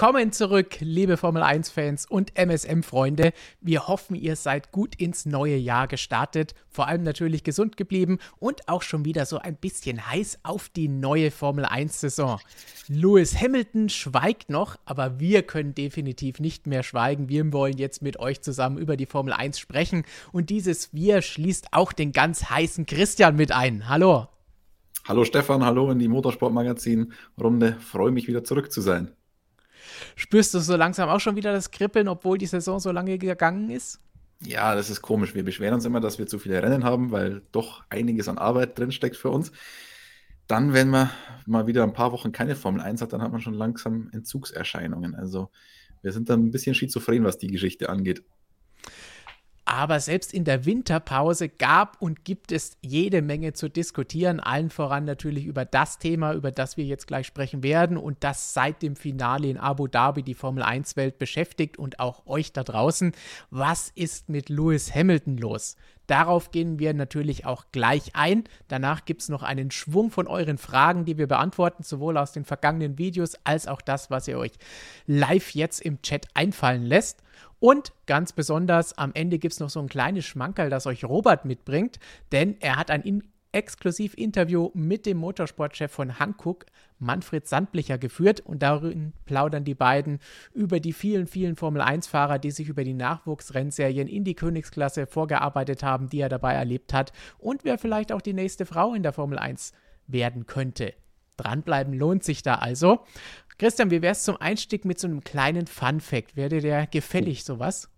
Willkommen zurück, liebe Formel 1-Fans und MSM-Freunde. Wir hoffen, ihr seid gut ins neue Jahr gestartet, vor allem natürlich gesund geblieben und auch schon wieder so ein bisschen heiß auf die neue Formel 1-Saison. Lewis Hamilton schweigt noch, aber wir können definitiv nicht mehr schweigen. Wir wollen jetzt mit euch zusammen über die Formel 1 sprechen und dieses Wir schließt auch den ganz heißen Christian mit ein. Hallo. Hallo Stefan, hallo in die Motorsportmagazin-Runde. Freue mich wieder zurück zu sein. Spürst du so langsam auch schon wieder das Kribbeln, obwohl die Saison so lange gegangen ist? Ja, das ist komisch. Wir beschweren uns immer, dass wir zu viele Rennen haben, weil doch einiges an Arbeit drinsteckt für uns. Dann, wenn man mal wieder ein paar Wochen keine Formel 1 hat, dann hat man schon langsam Entzugserscheinungen. Also wir sind dann ein bisschen schizophren, was die Geschichte angeht. Aber selbst in der Winterpause gab und gibt es jede Menge zu diskutieren, allen voran natürlich über das Thema, über das wir jetzt gleich sprechen werden und das seit dem Finale in Abu Dhabi die Formel 1-Welt beschäftigt und auch euch da draußen. Was ist mit Lewis Hamilton los? Darauf gehen wir natürlich auch gleich ein. Danach gibt es noch einen Schwung von euren Fragen, die wir beantworten, sowohl aus den vergangenen Videos als auch das, was ihr euch live jetzt im Chat einfallen lässt. Und ganz besonders am Ende gibt es noch so ein kleines Schmankerl, das euch Robert mitbringt, denn er hat ein Exklusiv-Interview mit dem Motorsportchef von Hankook, Manfred Sandblicher, geführt und darin plaudern die beiden über die vielen, vielen Formel-1-Fahrer, die sich über die Nachwuchsrennserien in die Königsklasse vorgearbeitet haben, die er dabei erlebt hat und wer vielleicht auch die nächste Frau in der Formel 1 werden könnte. Dranbleiben lohnt sich da also. Christian, wie wär's zum Einstieg mit so einem kleinen Fun-Fact? Wäre dir der gefällig, sowas?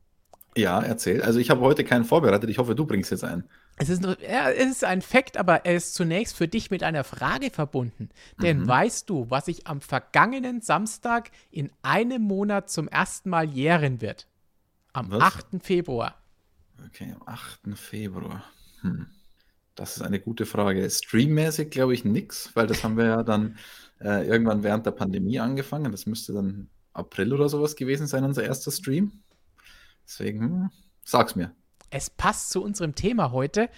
Ja, erzähl. Also ich habe heute keinen vorbereitet. Ich hoffe, du bringst jetzt einen. Es ist, ja, es ist ein Fakt, aber er ist zunächst für dich mit einer Frage verbunden. Denn mhm. weißt du, was sich am vergangenen Samstag in einem Monat zum ersten Mal jähren wird? Am was? 8. Februar. Okay, am 8. Februar. Hm. Das ist eine gute Frage. Streammäßig glaube ich nichts, weil das haben wir ja dann äh, irgendwann während der Pandemie angefangen. Das müsste dann April oder sowas gewesen sein, unser erster Stream. Deswegen, hm, sag's mir. Es passt zu unserem Thema heute,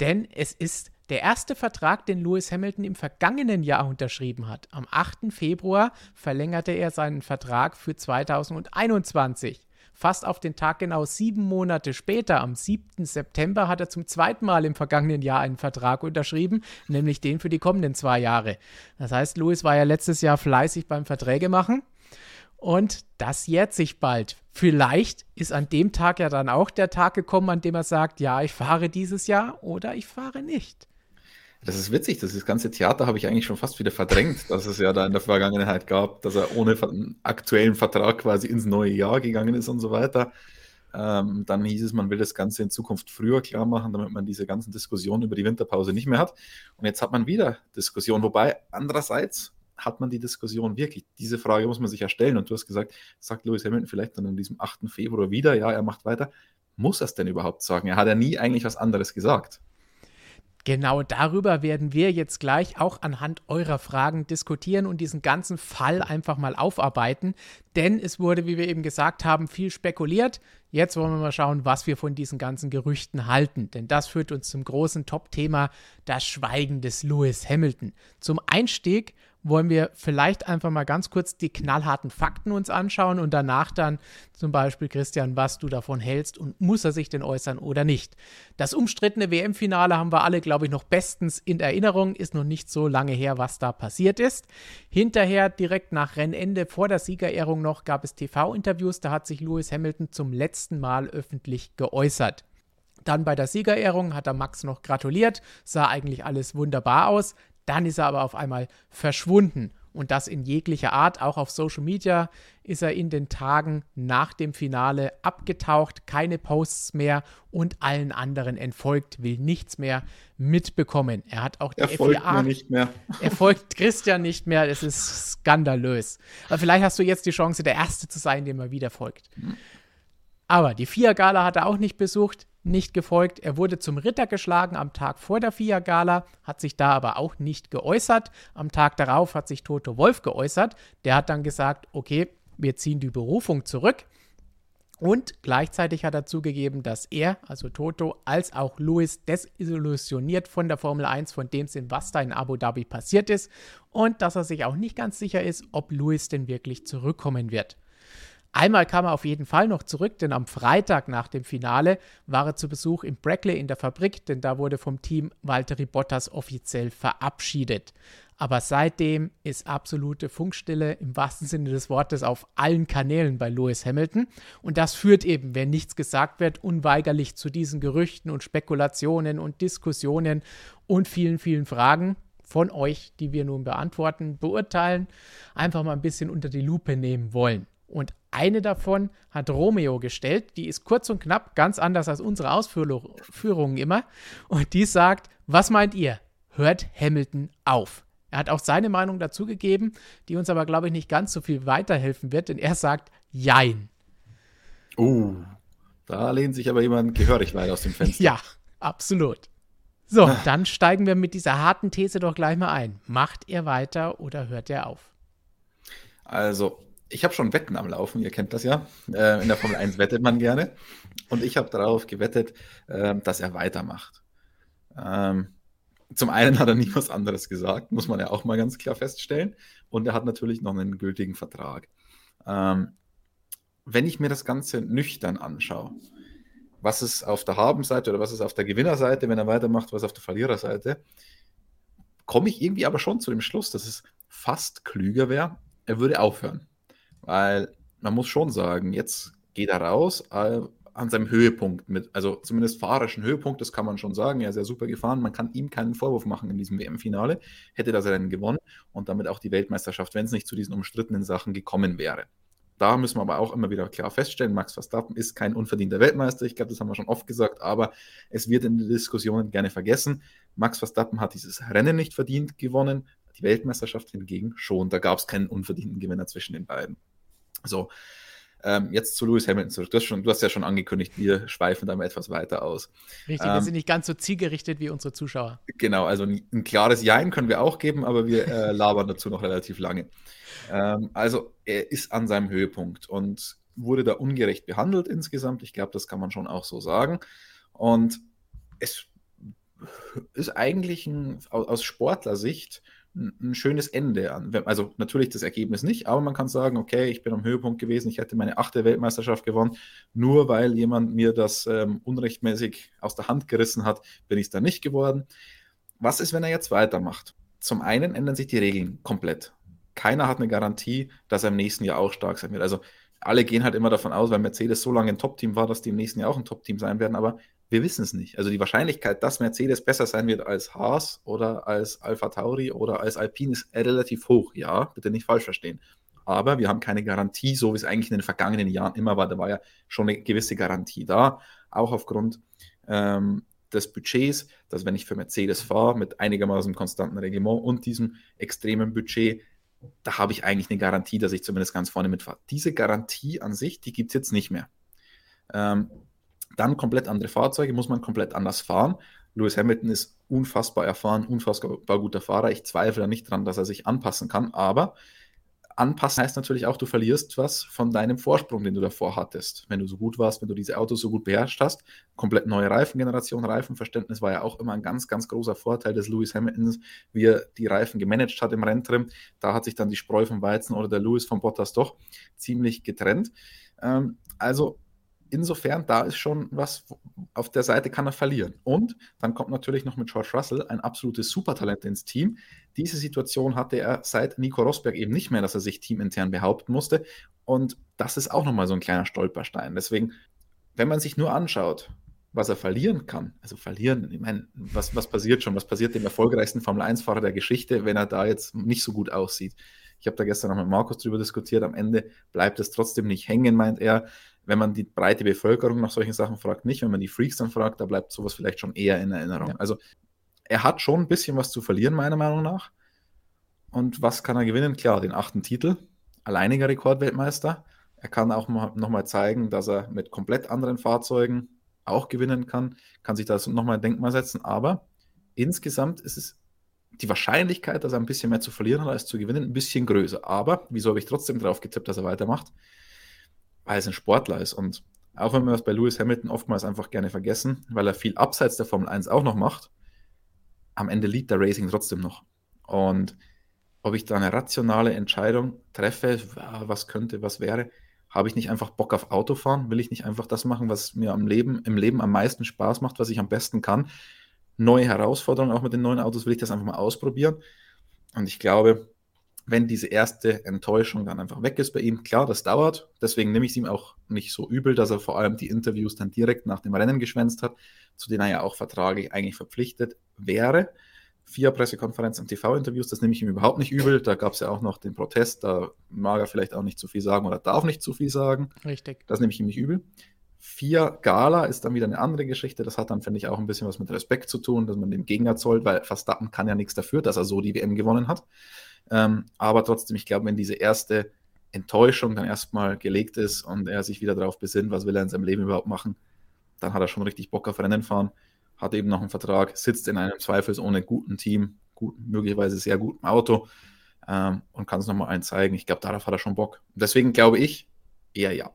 denn es ist der erste Vertrag, den Lewis Hamilton im vergangenen Jahr unterschrieben hat. Am 8. Februar verlängerte er seinen Vertrag für 2021. Fast auf den Tag genau sieben Monate später, am 7. September, hat er zum zweiten Mal im vergangenen Jahr einen Vertrag unterschrieben, nämlich den für die kommenden zwei Jahre. Das heißt, Lewis war ja letztes Jahr fleißig beim Verträge machen. Und das jährt sich bald. Vielleicht ist an dem Tag ja dann auch der Tag gekommen, an dem er sagt, ja, ich fahre dieses Jahr oder ich fahre nicht. Das ist witzig, das, das ganze Theater habe ich eigentlich schon fast wieder verdrängt, dass es ja da in der Vergangenheit gab, dass er ohne aktuellen Vertrag quasi ins neue Jahr gegangen ist und so weiter. Ähm, dann hieß es, man will das Ganze in Zukunft früher klar machen, damit man diese ganzen Diskussionen über die Winterpause nicht mehr hat. Und jetzt hat man wieder Diskussion, wobei andererseits hat man die Diskussion wirklich? Diese Frage muss man sich ja stellen. Und du hast gesagt, sagt Lewis Hamilton vielleicht dann an diesem 8. Februar wieder, ja, er macht weiter. Muss er es denn überhaupt sagen? Er hat ja nie eigentlich was anderes gesagt. Genau darüber werden wir jetzt gleich auch anhand eurer Fragen diskutieren und diesen ganzen Fall einfach mal aufarbeiten. Denn es wurde, wie wir eben gesagt haben, viel spekuliert. Jetzt wollen wir mal schauen, was wir von diesen ganzen Gerüchten halten. Denn das führt uns zum großen Top-Thema, das Schweigen des Lewis Hamilton. Zum Einstieg wollen wir vielleicht einfach mal ganz kurz die knallharten Fakten uns anschauen und danach dann zum Beispiel, Christian, was du davon hältst und muss er sich denn äußern oder nicht. Das umstrittene WM-Finale haben wir alle, glaube ich, noch bestens in Erinnerung, ist noch nicht so lange her, was da passiert ist. Hinterher, direkt nach Rennende, vor der Siegerehrung noch, gab es TV-Interviews, da hat sich Lewis Hamilton zum letzten Mal öffentlich geäußert. Dann bei der Siegerehrung hat er Max noch gratuliert, sah eigentlich alles wunderbar aus. Dann ist er aber auf einmal verschwunden. Und das in jeglicher Art. Auch auf Social Media ist er in den Tagen nach dem Finale abgetaucht, keine Posts mehr und allen anderen entfolgt, will nichts mehr mitbekommen. Er hat auch die er folgt FIA, mir nicht mehr. Er folgt Christian nicht mehr. Es ist skandalös. Aber vielleicht hast du jetzt die Chance, der Erste zu sein, dem er wieder folgt. Hm. Aber die FIA-Gala hat er auch nicht besucht nicht gefolgt. Er wurde zum Ritter geschlagen am Tag vor der FIA-Gala, hat sich da aber auch nicht geäußert. Am Tag darauf hat sich Toto Wolf geäußert. Der hat dann gesagt, okay, wir ziehen die Berufung zurück. Und gleichzeitig hat er zugegeben, dass er, also Toto, als auch Lewis desillusioniert von der Formel 1, von dem Sinn, was da in Abu Dhabi passiert ist und dass er sich auch nicht ganz sicher ist, ob Lewis denn wirklich zurückkommen wird. Einmal kam er auf jeden Fall noch zurück, denn am Freitag nach dem Finale war er zu Besuch in Brackley in der Fabrik, denn da wurde vom Team Valtteri Bottas offiziell verabschiedet. Aber seitdem ist absolute Funkstille im wahrsten Sinne des Wortes auf allen Kanälen bei Lewis Hamilton. Und das führt eben, wenn nichts gesagt wird, unweigerlich zu diesen Gerüchten und Spekulationen und Diskussionen und vielen, vielen Fragen von euch, die wir nun beantworten, beurteilen, einfach mal ein bisschen unter die Lupe nehmen wollen. Und eine davon hat Romeo gestellt. Die ist kurz und knapp, ganz anders als unsere Ausführungen immer. Und die sagt: Was meint ihr? Hört Hamilton auf. Er hat auch seine Meinung dazugegeben, die uns aber, glaube ich, nicht ganz so viel weiterhelfen wird, denn er sagt Jein. Oh, da lehnt sich aber jemand gehörig weit aus dem Fenster. ja, absolut. So, ah. dann steigen wir mit dieser harten These doch gleich mal ein. Macht er weiter oder hört er auf? Also, ich habe schon Wetten am Laufen, ihr kennt das ja. Äh, in der Formel 1 wettet man gerne. Und ich habe darauf gewettet, äh, dass er weitermacht. Ähm, zum einen hat er nie was anderes gesagt, muss man ja auch mal ganz klar feststellen. Und er hat natürlich noch einen gültigen Vertrag. Ähm, wenn ich mir das Ganze nüchtern anschaue, was ist auf der Habenseite oder was ist auf der Gewinnerseite, wenn er weitermacht, was auf der Verliererseite, komme ich irgendwie aber schon zu dem Schluss, dass es fast klüger wäre, er würde aufhören. Weil man muss schon sagen, jetzt geht er raus äh, an seinem Höhepunkt mit, also zumindest fahrerischen Höhepunkt, das kann man schon sagen. Er ist ja super gefahren. Man kann ihm keinen Vorwurf machen in diesem WM-Finale. Hätte das Rennen gewonnen und damit auch die Weltmeisterschaft, wenn es nicht zu diesen umstrittenen Sachen gekommen wäre. Da müssen wir aber auch immer wieder klar feststellen, Max Verstappen ist kein unverdienter Weltmeister. Ich glaube, das haben wir schon oft gesagt, aber es wird in den Diskussionen gerne vergessen. Max Verstappen hat dieses Rennen nicht verdient gewonnen, die Weltmeisterschaft hingegen schon. Da gab es keinen unverdienten Gewinner zwischen den beiden. So, ähm, jetzt zu Lewis Hamilton zurück. Du hast, schon, du hast ja schon angekündigt, wir schweifen da mal etwas weiter aus. Richtig, ähm, wir sind nicht ganz so zielgerichtet wie unsere Zuschauer. Genau, also ein, ein klares Jein können wir auch geben, aber wir äh, labern dazu noch relativ lange. Ähm, also er ist an seinem Höhepunkt und wurde da ungerecht behandelt insgesamt. Ich glaube, das kann man schon auch so sagen. Und es ist eigentlich ein, aus Sportlersicht ein schönes Ende an. Also natürlich das Ergebnis nicht, aber man kann sagen, okay, ich bin am Höhepunkt gewesen, ich hätte meine achte Weltmeisterschaft gewonnen, nur weil jemand mir das ähm, unrechtmäßig aus der Hand gerissen hat, bin ich es dann nicht geworden. Was ist, wenn er jetzt weitermacht? Zum einen ändern sich die Regeln komplett. Keiner hat eine Garantie, dass er im nächsten Jahr auch stark sein wird. Also alle gehen halt immer davon aus, weil Mercedes so lange ein Top-Team war, dass die im nächsten Jahr auch ein Top-Team sein werden, aber wir wissen es nicht. Also die Wahrscheinlichkeit, dass Mercedes besser sein wird als Haas oder als Alpha Tauri oder als Alpine ist relativ hoch. Ja, bitte nicht falsch verstehen. Aber wir haben keine Garantie, so wie es eigentlich in den vergangenen Jahren immer war. Da war ja schon eine gewisse Garantie da, auch aufgrund ähm, des Budgets, dass wenn ich für Mercedes fahre mit einigermaßen konstantem Reglement und diesem extremen Budget, da habe ich eigentlich eine Garantie, dass ich zumindest ganz vorne mitfahre. Diese Garantie an sich, die gibt es jetzt nicht mehr. Ähm, dann komplett andere Fahrzeuge, muss man komplett anders fahren. Lewis Hamilton ist unfassbar erfahren, unfassbar guter Fahrer. Ich zweifle nicht dran, dass er sich anpassen kann, aber anpassen heißt natürlich auch, du verlierst was von deinem Vorsprung, den du davor hattest. Wenn du so gut warst, wenn du diese Autos so gut beherrscht hast. Komplett neue Reifengeneration, Reifenverständnis war ja auch immer ein ganz, ganz großer Vorteil des Lewis Hamiltons, wie er die Reifen gemanagt hat im Renntrim. Da hat sich dann die Spreu vom Weizen oder der Lewis von Bottas doch ziemlich getrennt. Ähm, also insofern, da ist schon was, auf der Seite kann er verlieren. Und dann kommt natürlich noch mit George Russell ein absolutes Supertalent ins Team. Diese Situation hatte er seit Nico Rosberg eben nicht mehr, dass er sich teamintern behaupten musste. Und das ist auch nochmal so ein kleiner Stolperstein. Deswegen, wenn man sich nur anschaut, was er verlieren kann, also verlieren, ich meine, was, was passiert schon? Was passiert dem erfolgreichsten Formel-1-Fahrer der Geschichte, wenn er da jetzt nicht so gut aussieht? Ich habe da gestern noch mit Markus drüber diskutiert. Am Ende bleibt es trotzdem nicht hängen, meint er wenn man die breite Bevölkerung nach solchen Sachen fragt, nicht. Wenn man die Freaks dann fragt, da bleibt sowas vielleicht schon eher in Erinnerung. Ja. Also er hat schon ein bisschen was zu verlieren, meiner Meinung nach. Und was kann er gewinnen? Klar, den achten Titel, alleiniger Rekordweltmeister. Er kann auch nochmal zeigen, dass er mit komplett anderen Fahrzeugen auch gewinnen kann, kann sich das nochmal ein Denkmal setzen. Aber insgesamt ist es die Wahrscheinlichkeit, dass er ein bisschen mehr zu verlieren hat als zu gewinnen, ein bisschen größer. Aber wieso habe ich trotzdem darauf getippt, dass er weitermacht? weil es ein Sportler ist. Und auch wenn wir das bei Lewis Hamilton oftmals einfach gerne vergessen, weil er viel abseits der Formel 1 auch noch macht, am Ende liebt der Racing trotzdem noch. Und ob ich da eine rationale Entscheidung treffe, was könnte, was wäre, habe ich nicht einfach Bock auf Autofahren? Will ich nicht einfach das machen, was mir am Leben, im Leben am meisten Spaß macht, was ich am besten kann? Neue Herausforderungen auch mit den neuen Autos will ich das einfach mal ausprobieren. Und ich glaube, wenn diese erste Enttäuschung dann einfach weg ist bei ihm, klar, das dauert. Deswegen nehme ich es ihm auch nicht so übel, dass er vor allem die Interviews dann direkt nach dem Rennen geschwänzt hat, zu denen er ja auch vertraglich eigentlich verpflichtet wäre. Vier Pressekonferenzen und TV-Interviews, das nehme ich ihm überhaupt nicht übel. Da gab es ja auch noch den Protest, da mag er vielleicht auch nicht zu viel sagen oder darf nicht zu viel sagen. Richtig. Das nehme ich ihm nicht übel. Vier Gala ist dann wieder eine andere Geschichte. Das hat dann, finde ich, auch ein bisschen was mit Respekt zu tun, dass man dem Gegner zollt, weil Verstappen kann ja nichts dafür, dass er so die WM gewonnen hat. Ähm, aber trotzdem, ich glaube, wenn diese erste Enttäuschung dann erstmal gelegt ist und er sich wieder darauf besinnt, was will er in seinem Leben überhaupt machen, dann hat er schon richtig Bock auf Rennen fahren, hat eben noch einen Vertrag, sitzt in einem zweifelsohne guten Team, gut, möglicherweise sehr gutem Auto ähm, und kann es nochmal einen zeigen. Ich glaube, darauf hat er schon Bock. Deswegen glaube ich eher ja.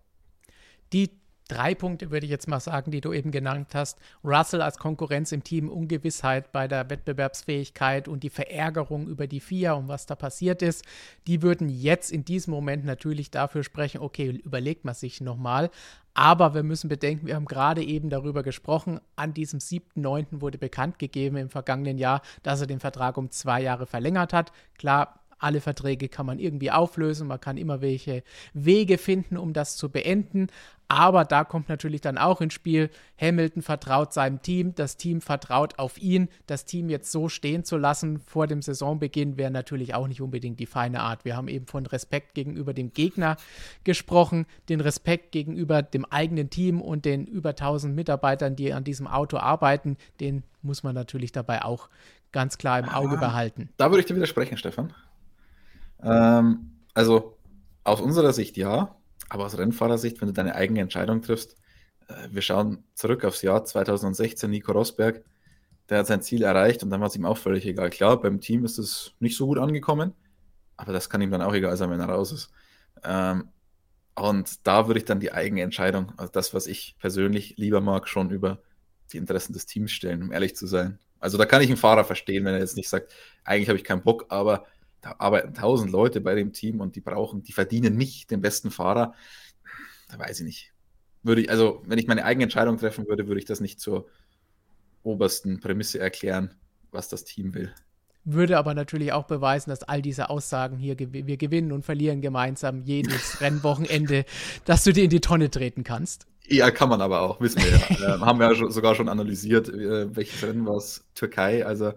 Die drei Punkte, würde ich jetzt mal sagen, die du eben genannt hast. Russell als Konkurrenz im Team, Ungewissheit bei der Wettbewerbsfähigkeit und die Verärgerung über die FIA und was da passiert ist, die würden jetzt in diesem Moment natürlich dafür sprechen, okay, überlegt man sich nochmal. Aber wir müssen bedenken, wir haben gerade eben darüber gesprochen, an diesem 7.9. wurde bekannt gegeben im vergangenen Jahr, dass er den Vertrag um zwei Jahre verlängert hat. Klar, alle Verträge kann man irgendwie auflösen, man kann immer welche Wege finden, um das zu beenden. Aber da kommt natürlich dann auch ins Spiel, Hamilton vertraut seinem Team, das Team vertraut auf ihn. Das Team jetzt so stehen zu lassen vor dem Saisonbeginn wäre natürlich auch nicht unbedingt die feine Art. Wir haben eben von Respekt gegenüber dem Gegner gesprochen, den Respekt gegenüber dem eigenen Team und den über 1000 Mitarbeitern, die an diesem Auto arbeiten, den muss man natürlich dabei auch ganz klar im Auge ah, behalten. Da würde ich dir widersprechen, Stefan. Ähm, also aus unserer Sicht ja, aber aus Rennfahrersicht, wenn du deine eigene Entscheidung triffst, äh, wir schauen zurück aufs Jahr 2016, Nico Rosberg, der hat sein Ziel erreicht und dann war es ihm auch völlig egal. Klar, beim Team ist es nicht so gut angekommen, aber das kann ihm dann auch egal sein, wenn er raus ist. Ähm, und da würde ich dann die eigene Entscheidung, also das, was ich persönlich lieber mag, schon über die Interessen des Teams stellen, um ehrlich zu sein. Also da kann ich einen Fahrer verstehen, wenn er jetzt nicht sagt, eigentlich habe ich keinen Bock, aber da arbeiten tausend Leute bei dem Team und die brauchen, die verdienen nicht den besten Fahrer. Da weiß ich nicht. Würde ich, also, wenn ich meine eigene Entscheidung treffen würde, würde ich das nicht zur obersten Prämisse erklären, was das Team will. Würde aber natürlich auch beweisen, dass all diese Aussagen hier, wir gewinnen und verlieren gemeinsam jedes Rennwochenende, dass du dir in die Tonne treten kannst. Ja, kann man aber auch, wissen wir ja. äh, haben wir ja sogar schon analysiert, äh, welches Rennen war es? Türkei, also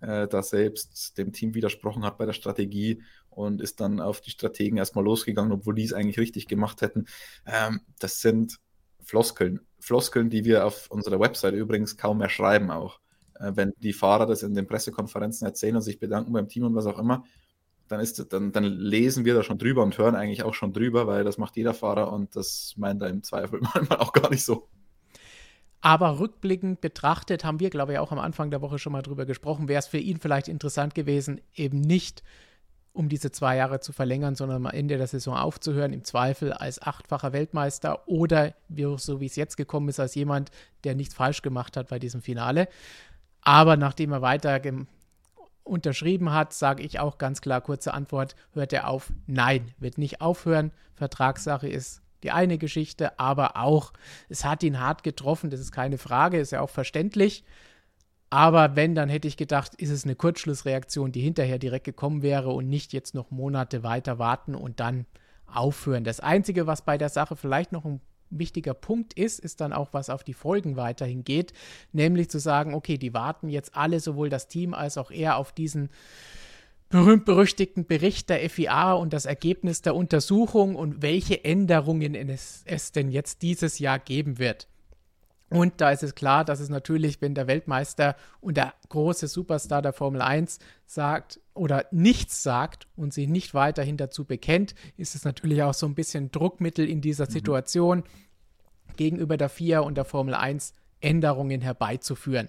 äh, da selbst dem Team widersprochen hat bei der Strategie und ist dann auf die Strategen erstmal losgegangen, obwohl die es eigentlich richtig gemacht hätten. Ähm, das sind Floskeln. Floskeln, die wir auf unserer Website übrigens kaum mehr schreiben auch. Äh, wenn die Fahrer das in den Pressekonferenzen erzählen und sich bedanken beim Team und was auch immer, dann, ist, dann, dann lesen wir da schon drüber und hören eigentlich auch schon drüber, weil das macht jeder Fahrer und das meint er im Zweifel manchmal auch gar nicht so. Aber rückblickend betrachtet haben wir, glaube ich, auch am Anfang der Woche schon mal drüber gesprochen, wäre es für ihn vielleicht interessant gewesen, eben nicht um diese zwei Jahre zu verlängern, sondern am Ende der Saison aufzuhören, im Zweifel als achtfacher Weltmeister oder so wie es jetzt gekommen ist, als jemand, der nichts falsch gemacht hat bei diesem Finale. Aber nachdem er weiter unterschrieben hat, sage ich auch ganz klar, kurze Antwort, hört er auf? Nein, wird nicht aufhören. Vertragssache ist die eine Geschichte, aber auch, es hat ihn hart getroffen, das ist keine Frage, ist ja auch verständlich. Aber wenn, dann hätte ich gedacht, ist es eine Kurzschlussreaktion, die hinterher direkt gekommen wäre und nicht jetzt noch Monate weiter warten und dann aufhören. Das Einzige, was bei der Sache vielleicht noch ein wichtiger Punkt ist, ist dann auch, was auf die Folgen weiterhin geht, nämlich zu sagen, okay, die warten jetzt alle, sowohl das Team als auch er, auf diesen berühmt-berüchtigten Bericht der FIA und das Ergebnis der Untersuchung und welche Änderungen es, es denn jetzt dieses Jahr geben wird. Und da ist es klar, dass es natürlich, wenn der Weltmeister und der große Superstar der Formel 1 sagt oder nichts sagt und sich nicht weiterhin dazu bekennt, ist es natürlich auch so ein bisschen Druckmittel in dieser mhm. Situation gegenüber der FIA und der Formel 1 Änderungen herbeizuführen.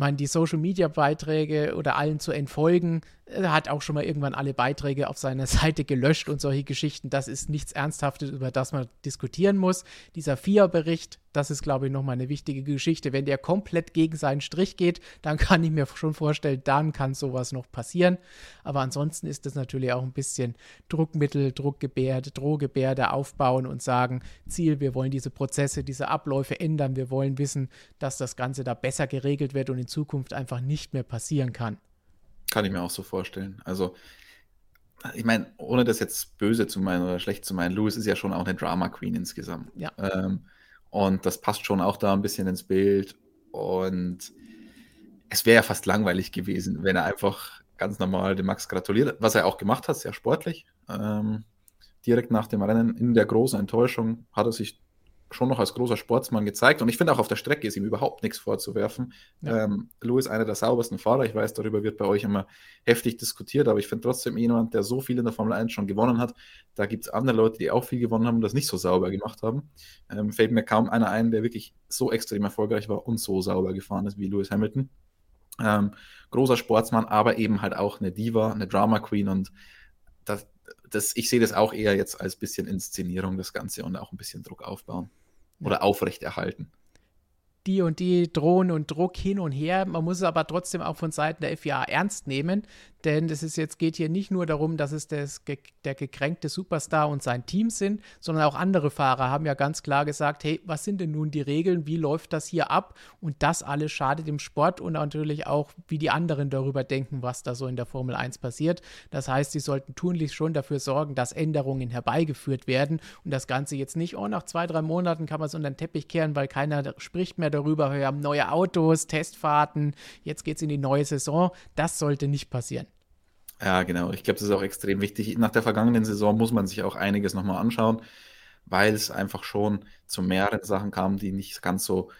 Meine, die Social-Media-Beiträge oder allen zu entfolgen, er hat auch schon mal irgendwann alle Beiträge auf seiner Seite gelöscht und solche Geschichten. Das ist nichts Ernsthaftes, über das man diskutieren muss. Dieser FIA-Bericht, das ist, glaube ich, nochmal eine wichtige Geschichte. Wenn der komplett gegen seinen Strich geht, dann kann ich mir schon vorstellen, dann kann sowas noch passieren. Aber ansonsten ist das natürlich auch ein bisschen Druckmittel, Druckgebärde, Drohgebärde aufbauen und sagen, Ziel, wir wollen diese Prozesse, diese Abläufe ändern. Wir wollen wissen, dass das Ganze da besser geregelt wird und in Zukunft einfach nicht mehr passieren kann. Kann ich mir auch so vorstellen. Also, ich meine, ohne das jetzt böse zu meinen oder schlecht zu meinen, Louis ist ja schon auch eine Drama Queen insgesamt. Ja. Ähm, und das passt schon auch da ein bisschen ins Bild. Und es wäre ja fast langweilig gewesen, wenn er einfach ganz normal dem Max gratuliert, was er auch gemacht hat, sehr sportlich. Ähm, direkt nach dem Rennen in der großen Enttäuschung hat er sich schon noch als großer Sportsmann gezeigt. Und ich finde auch auf der Strecke ist ihm überhaupt nichts vorzuwerfen. Ja. Ähm, Louis einer der saubersten Fahrer. Ich weiß, darüber wird bei euch immer heftig diskutiert, aber ich finde trotzdem jemand, der so viel in der Formel 1 schon gewonnen hat. Da gibt es andere Leute, die auch viel gewonnen haben und das nicht so sauber gemacht haben. Ähm, fällt mir kaum einer ein, der wirklich so extrem erfolgreich war und so sauber gefahren ist wie Lewis Hamilton. Ähm, großer Sportsmann, aber eben halt auch eine Diva, eine Drama Queen und das, das, ich sehe das auch eher jetzt als bisschen Inszenierung, das Ganze und auch ein bisschen Druck aufbauen oder aufrechterhalten die und die drohen und Druck hin und her. Man muss es aber trotzdem auch von Seiten der FIA ernst nehmen, denn es ist jetzt geht hier nicht nur darum, dass es das, der gekränkte Superstar und sein Team sind, sondern auch andere Fahrer haben ja ganz klar gesagt, hey, was sind denn nun die Regeln, wie läuft das hier ab? Und das alles schadet dem Sport und natürlich auch, wie die anderen darüber denken, was da so in der Formel 1 passiert. Das heißt, sie sollten tunlichst schon dafür sorgen, dass Änderungen herbeigeführt werden und das Ganze jetzt nicht, oh, nach zwei, drei Monaten kann man es unter den Teppich kehren, weil keiner spricht mehr darüber, wir haben neue Autos, Testfahrten, jetzt geht es in die neue Saison. Das sollte nicht passieren. Ja, genau. Ich glaube, das ist auch extrem wichtig. Nach der vergangenen Saison muss man sich auch einiges nochmal anschauen, weil es einfach schon zu mehreren Sachen kam, die nicht ganz so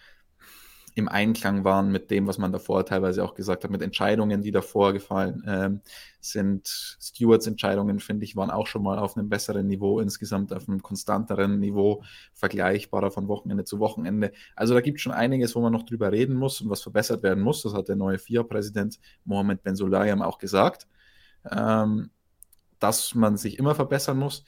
im Einklang waren mit dem, was man davor teilweise auch gesagt hat, mit Entscheidungen, die davor gefallen ähm, sind. Stewards Entscheidungen, finde ich, waren auch schon mal auf einem besseren Niveau, insgesamt auf einem konstanteren Niveau, vergleichbarer von Wochenende zu Wochenende. Also da gibt es schon einiges, wo man noch drüber reden muss und was verbessert werden muss. Das hat der neue FIA-Präsident Mohamed Ben Sulayem auch gesagt, ähm, dass man sich immer verbessern muss.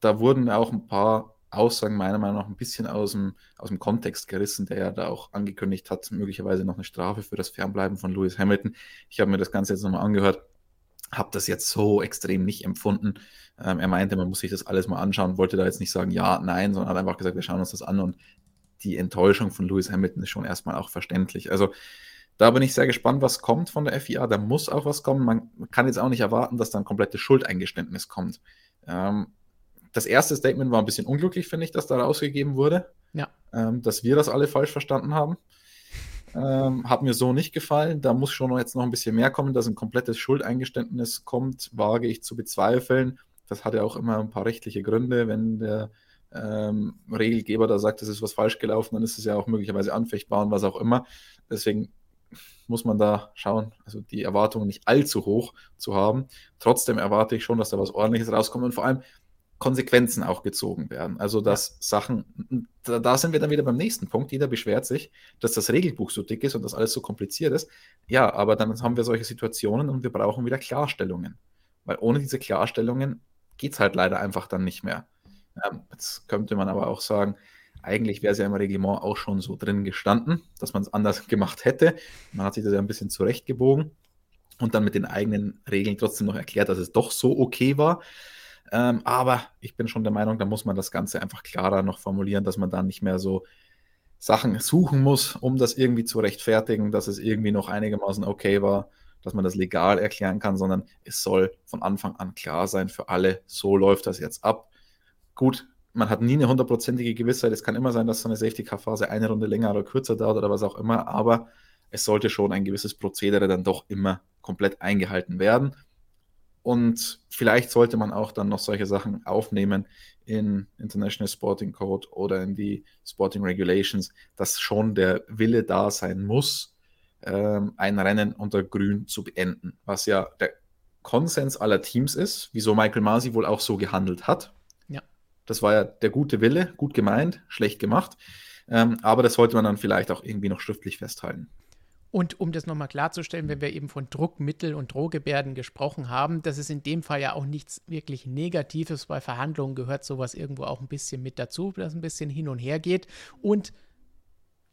Da wurden auch ein paar Aussagen meiner Meinung nach ein bisschen aus dem, aus dem Kontext gerissen, der ja da auch angekündigt hat, möglicherweise noch eine Strafe für das Fernbleiben von Lewis Hamilton. Ich habe mir das Ganze jetzt nochmal angehört, habe das jetzt so extrem nicht empfunden. Ähm, er meinte, man muss sich das alles mal anschauen, wollte da jetzt nicht sagen ja, nein, sondern hat einfach gesagt, wir schauen uns das an und die Enttäuschung von Lewis Hamilton ist schon erstmal auch verständlich. Also da bin ich sehr gespannt, was kommt von der FIA. Da muss auch was kommen. Man kann jetzt auch nicht erwarten, dass da ein komplettes Schuldeingeständnis kommt. Ähm, das erste Statement war ein bisschen unglücklich, finde ich, dass da rausgegeben wurde. Ja. Ähm, dass wir das alle falsch verstanden haben. Ähm, hat mir so nicht gefallen. Da muss schon jetzt noch ein bisschen mehr kommen, dass ein komplettes Schuldeingeständnis kommt, wage ich zu bezweifeln. Das hat ja auch immer ein paar rechtliche Gründe. Wenn der ähm, Regelgeber da sagt, es ist was falsch gelaufen, dann ist es ja auch möglicherweise anfechtbar und was auch immer. Deswegen muss man da schauen, also die Erwartungen nicht allzu hoch zu haben. Trotzdem erwarte ich schon, dass da was Ordentliches rauskommt und vor allem, Konsequenzen auch gezogen werden. Also, dass Sachen, da, da, sind wir dann wieder beim nächsten Punkt. Jeder beschwert sich, dass das Regelbuch so dick ist und das alles so kompliziert ist. Ja, aber dann haben wir solche Situationen und wir brauchen wieder Klarstellungen. Weil ohne diese Klarstellungen geht es halt leider einfach dann nicht mehr. Ähm, jetzt könnte man aber auch sagen, eigentlich wäre es ja im Reglement auch schon so drin gestanden, dass man es anders gemacht hätte. Man hat sich das ja ein bisschen zurechtgebogen und dann mit den eigenen Regeln trotzdem noch erklärt, dass es doch so okay war. Ähm, aber ich bin schon der Meinung, da muss man das Ganze einfach klarer noch formulieren, dass man da nicht mehr so Sachen suchen muss, um das irgendwie zu rechtfertigen, dass es irgendwie noch einigermaßen okay war, dass man das legal erklären kann, sondern es soll von Anfang an klar sein für alle, so läuft das jetzt ab. Gut, man hat nie eine hundertprozentige Gewissheit. Es kann immer sein, dass so eine Safety-Car-Phase eine Runde länger oder kürzer dauert oder was auch immer, aber es sollte schon ein gewisses Prozedere dann doch immer komplett eingehalten werden. Und vielleicht sollte man auch dann noch solche Sachen aufnehmen in International Sporting Code oder in die Sporting Regulations, dass schon der Wille da sein muss, ähm, ein Rennen unter Grün zu beenden, was ja der Konsens aller Teams ist, wieso Michael Masi wohl auch so gehandelt hat. Ja. Das war ja der gute Wille, gut gemeint, schlecht gemacht. Ähm, aber das sollte man dann vielleicht auch irgendwie noch schriftlich festhalten. Und um das nochmal klarzustellen, wenn wir eben von Druckmittel und Drohgebärden gesprochen haben, das ist in dem Fall ja auch nichts wirklich Negatives. Bei Verhandlungen gehört sowas irgendwo auch ein bisschen mit dazu, dass ein bisschen hin und her geht. Und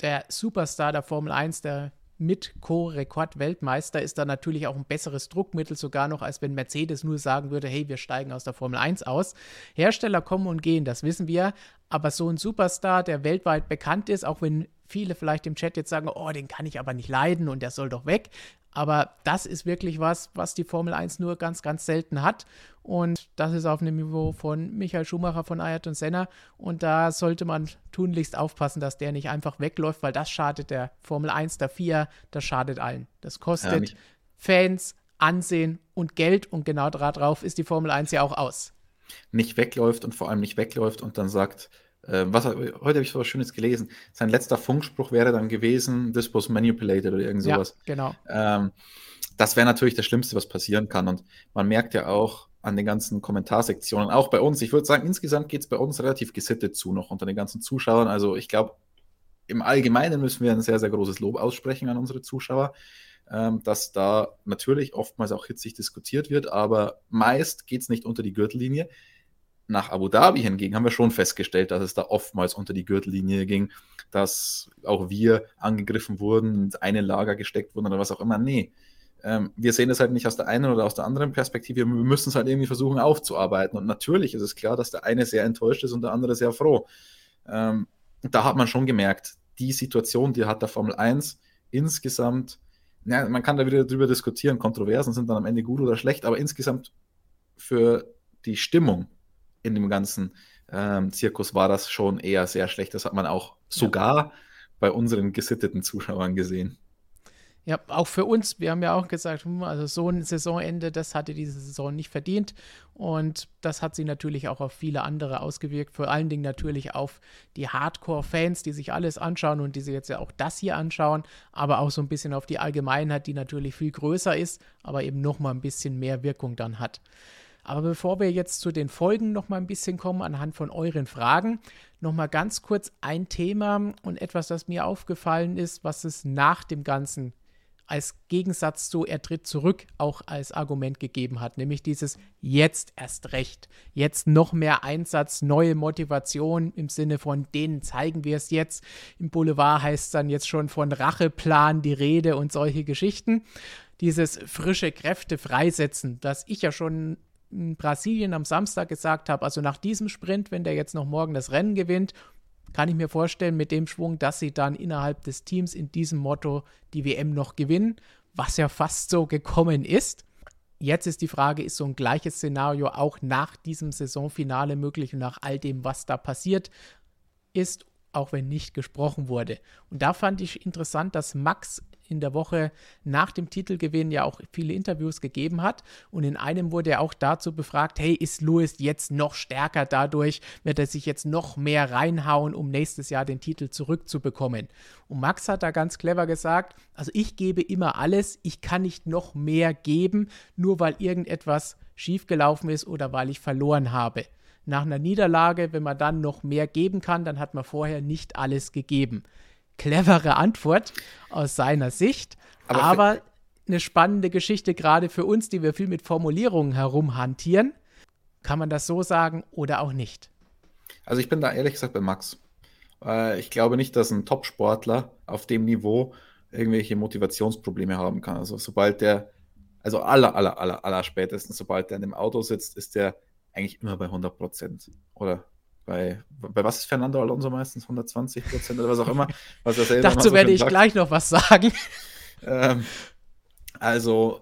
der Superstar der Formel 1, der mit Co-Rekord-Weltmeister ist da natürlich auch ein besseres Druckmittel sogar noch, als wenn Mercedes nur sagen würde, hey, wir steigen aus der Formel 1 aus. Hersteller kommen und gehen, das wissen wir, aber so ein Superstar, der weltweit bekannt ist, auch wenn viele vielleicht im Chat jetzt sagen, oh, den kann ich aber nicht leiden und der soll doch weg. Aber das ist wirklich was, was die Formel 1 nur ganz, ganz selten hat. Und das ist auf einem Niveau von Michael Schumacher, von Ayrton Senna. Und da sollte man tunlichst aufpassen, dass der nicht einfach wegläuft, weil das schadet der Formel 1, der FIA, das schadet allen. Das kostet ja, Fans, Ansehen und Geld. Und genau darauf ist die Formel 1 ja auch aus. Nicht wegläuft und vor allem nicht wegläuft und dann sagt, äh, was, heute habe ich so was Schönes gelesen. Sein letzter Funkspruch wäre dann gewesen, this was manipulated oder irgend sowas. Ja, genau. Ähm, das wäre natürlich das Schlimmste, was passieren kann. Und man merkt ja auch an den ganzen Kommentarsektionen, auch bei uns, ich würde sagen, insgesamt geht es bei uns relativ gesittet zu, noch unter den ganzen Zuschauern. Also ich glaube, im Allgemeinen müssen wir ein sehr, sehr großes Lob aussprechen an unsere Zuschauer, ähm, dass da natürlich oftmals auch hitzig diskutiert wird, aber meist geht es nicht unter die Gürtellinie. Nach Abu Dhabi hingegen haben wir schon festgestellt, dass es da oftmals unter die Gürtellinie ging, dass auch wir angegriffen wurden, ins eine Lager gesteckt wurden oder was auch immer. Nee, ähm, wir sehen es halt nicht aus der einen oder aus der anderen Perspektive. Wir müssen es halt irgendwie versuchen aufzuarbeiten. Und natürlich ist es klar, dass der eine sehr enttäuscht ist und der andere sehr froh. Ähm, da hat man schon gemerkt, die Situation, die hat der Formel 1 insgesamt, ja, man kann da wieder drüber diskutieren, Kontroversen sind dann am Ende gut oder schlecht, aber insgesamt für die Stimmung in dem ganzen ähm, Zirkus war das schon eher sehr schlecht. Das hat man auch sogar ja. bei unseren gesitteten Zuschauern gesehen. Ja, auch für uns. Wir haben ja auch gesagt, hm, also so ein Saisonende, das hatte diese Saison nicht verdient. Und das hat sie natürlich auch auf viele andere ausgewirkt. Vor allen Dingen natürlich auf die Hardcore-Fans, die sich alles anschauen und die sich jetzt ja auch das hier anschauen. Aber auch so ein bisschen auf die Allgemeinheit, die natürlich viel größer ist, aber eben nochmal ein bisschen mehr Wirkung dann hat. Aber bevor wir jetzt zu den Folgen noch mal ein bisschen kommen, anhand von euren Fragen, noch mal ganz kurz ein Thema und etwas, das mir aufgefallen ist, was es nach dem Ganzen als Gegensatz zu er tritt zurück auch als Argument gegeben hat, nämlich dieses jetzt erst recht, jetzt noch mehr Einsatz, neue Motivation im Sinne von denen zeigen wir es jetzt. Im Boulevard heißt es dann jetzt schon von Racheplan die Rede und solche Geschichten. Dieses frische Kräfte freisetzen, das ich ja schon in Brasilien am Samstag gesagt habe, also nach diesem Sprint, wenn der jetzt noch morgen das Rennen gewinnt, kann ich mir vorstellen, mit dem Schwung, dass sie dann innerhalb des Teams in diesem Motto die WM noch gewinnen, was ja fast so gekommen ist. Jetzt ist die Frage, ist so ein gleiches Szenario auch nach diesem Saisonfinale möglich und nach all dem, was da passiert ist, auch wenn nicht gesprochen wurde. Und da fand ich interessant, dass Max in der Woche nach dem Titelgewinn ja auch viele Interviews gegeben hat. Und in einem wurde er auch dazu befragt, hey, ist Lewis jetzt noch stärker dadurch? Wird er sich jetzt noch mehr reinhauen, um nächstes Jahr den Titel zurückzubekommen? Und Max hat da ganz clever gesagt, also ich gebe immer alles, ich kann nicht noch mehr geben, nur weil irgendetwas schiefgelaufen ist oder weil ich verloren habe nach einer Niederlage, wenn man dann noch mehr geben kann, dann hat man vorher nicht alles gegeben clevere Antwort aus seiner Sicht, aber, aber eine spannende Geschichte gerade für uns, die wir viel mit Formulierungen herumhantieren. Kann man das so sagen oder auch nicht? Also ich bin da ehrlich gesagt bei Max. Ich glaube nicht, dass ein Top-Sportler auf dem Niveau irgendwelche Motivationsprobleme haben kann. Also sobald der, also aller, aller, aller, aller spätestens, sobald der in dem Auto sitzt, ist der eigentlich immer bei 100 Prozent. Oder bei, bei was ist Fernando Alonso meistens? 120 Prozent oder was auch immer. Was er Dazu so werde ich sagt. gleich noch was sagen. Ähm, also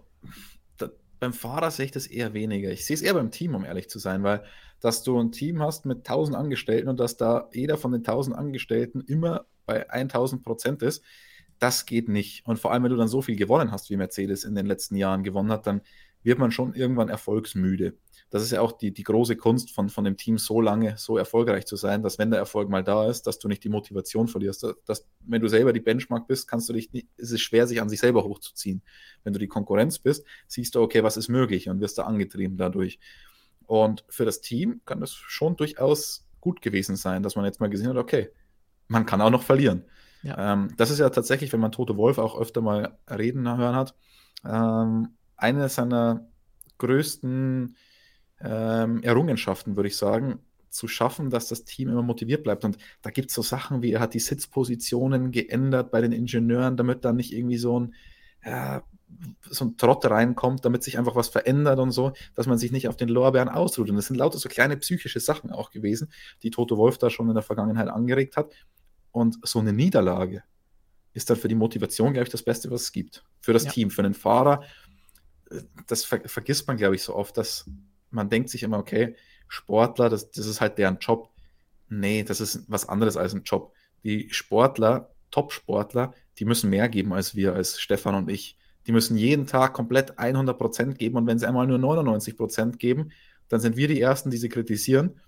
da, beim Fahrer sehe ich das eher weniger. Ich sehe es eher beim Team, um ehrlich zu sein, weil dass du ein Team hast mit 1000 Angestellten und dass da jeder von den 1000 Angestellten immer bei 1000 Prozent ist, das geht nicht. Und vor allem, wenn du dann so viel gewonnen hast, wie Mercedes in den letzten Jahren gewonnen hat, dann wird man schon irgendwann erfolgsmüde das ist ja auch die, die große Kunst von, von dem Team, so lange so erfolgreich zu sein, dass wenn der Erfolg mal da ist, dass du nicht die Motivation verlierst. Dass, wenn du selber die Benchmark bist, kannst du dich nicht, ist es schwer, sich an sich selber hochzuziehen. Wenn du die Konkurrenz bist, siehst du, okay, was ist möglich und wirst da angetrieben dadurch. Und für das Team kann das schon durchaus gut gewesen sein, dass man jetzt mal gesehen hat, okay, man kann auch noch verlieren. Ja. Ähm, das ist ja tatsächlich, wenn man Tote Wolf auch öfter mal reden hören hat, ähm, eine seiner größten ähm, Errungenschaften, würde ich sagen, zu schaffen, dass das Team immer motiviert bleibt. Und da gibt es so Sachen wie, er hat die Sitzpositionen geändert bei den Ingenieuren, damit da nicht irgendwie so ein, ja, so ein Trott reinkommt, damit sich einfach was verändert und so, dass man sich nicht auf den Lorbeeren ausruht. Und das sind lauter so kleine psychische Sachen auch gewesen, die Toto Wolf da schon in der Vergangenheit angeregt hat. Und so eine Niederlage ist dann für die Motivation, glaube ich, das Beste, was es gibt. Für das ja. Team, für den Fahrer. Das ver vergisst man, glaube ich, so oft, dass man denkt sich immer, okay, Sportler, das, das ist halt deren Job. Nee, das ist was anderes als ein Job. Die Sportler, Top-Sportler, die müssen mehr geben als wir, als Stefan und ich. Die müssen jeden Tag komplett 100% geben und wenn sie einmal nur 99% geben, dann sind wir die Ersten, die sie kritisieren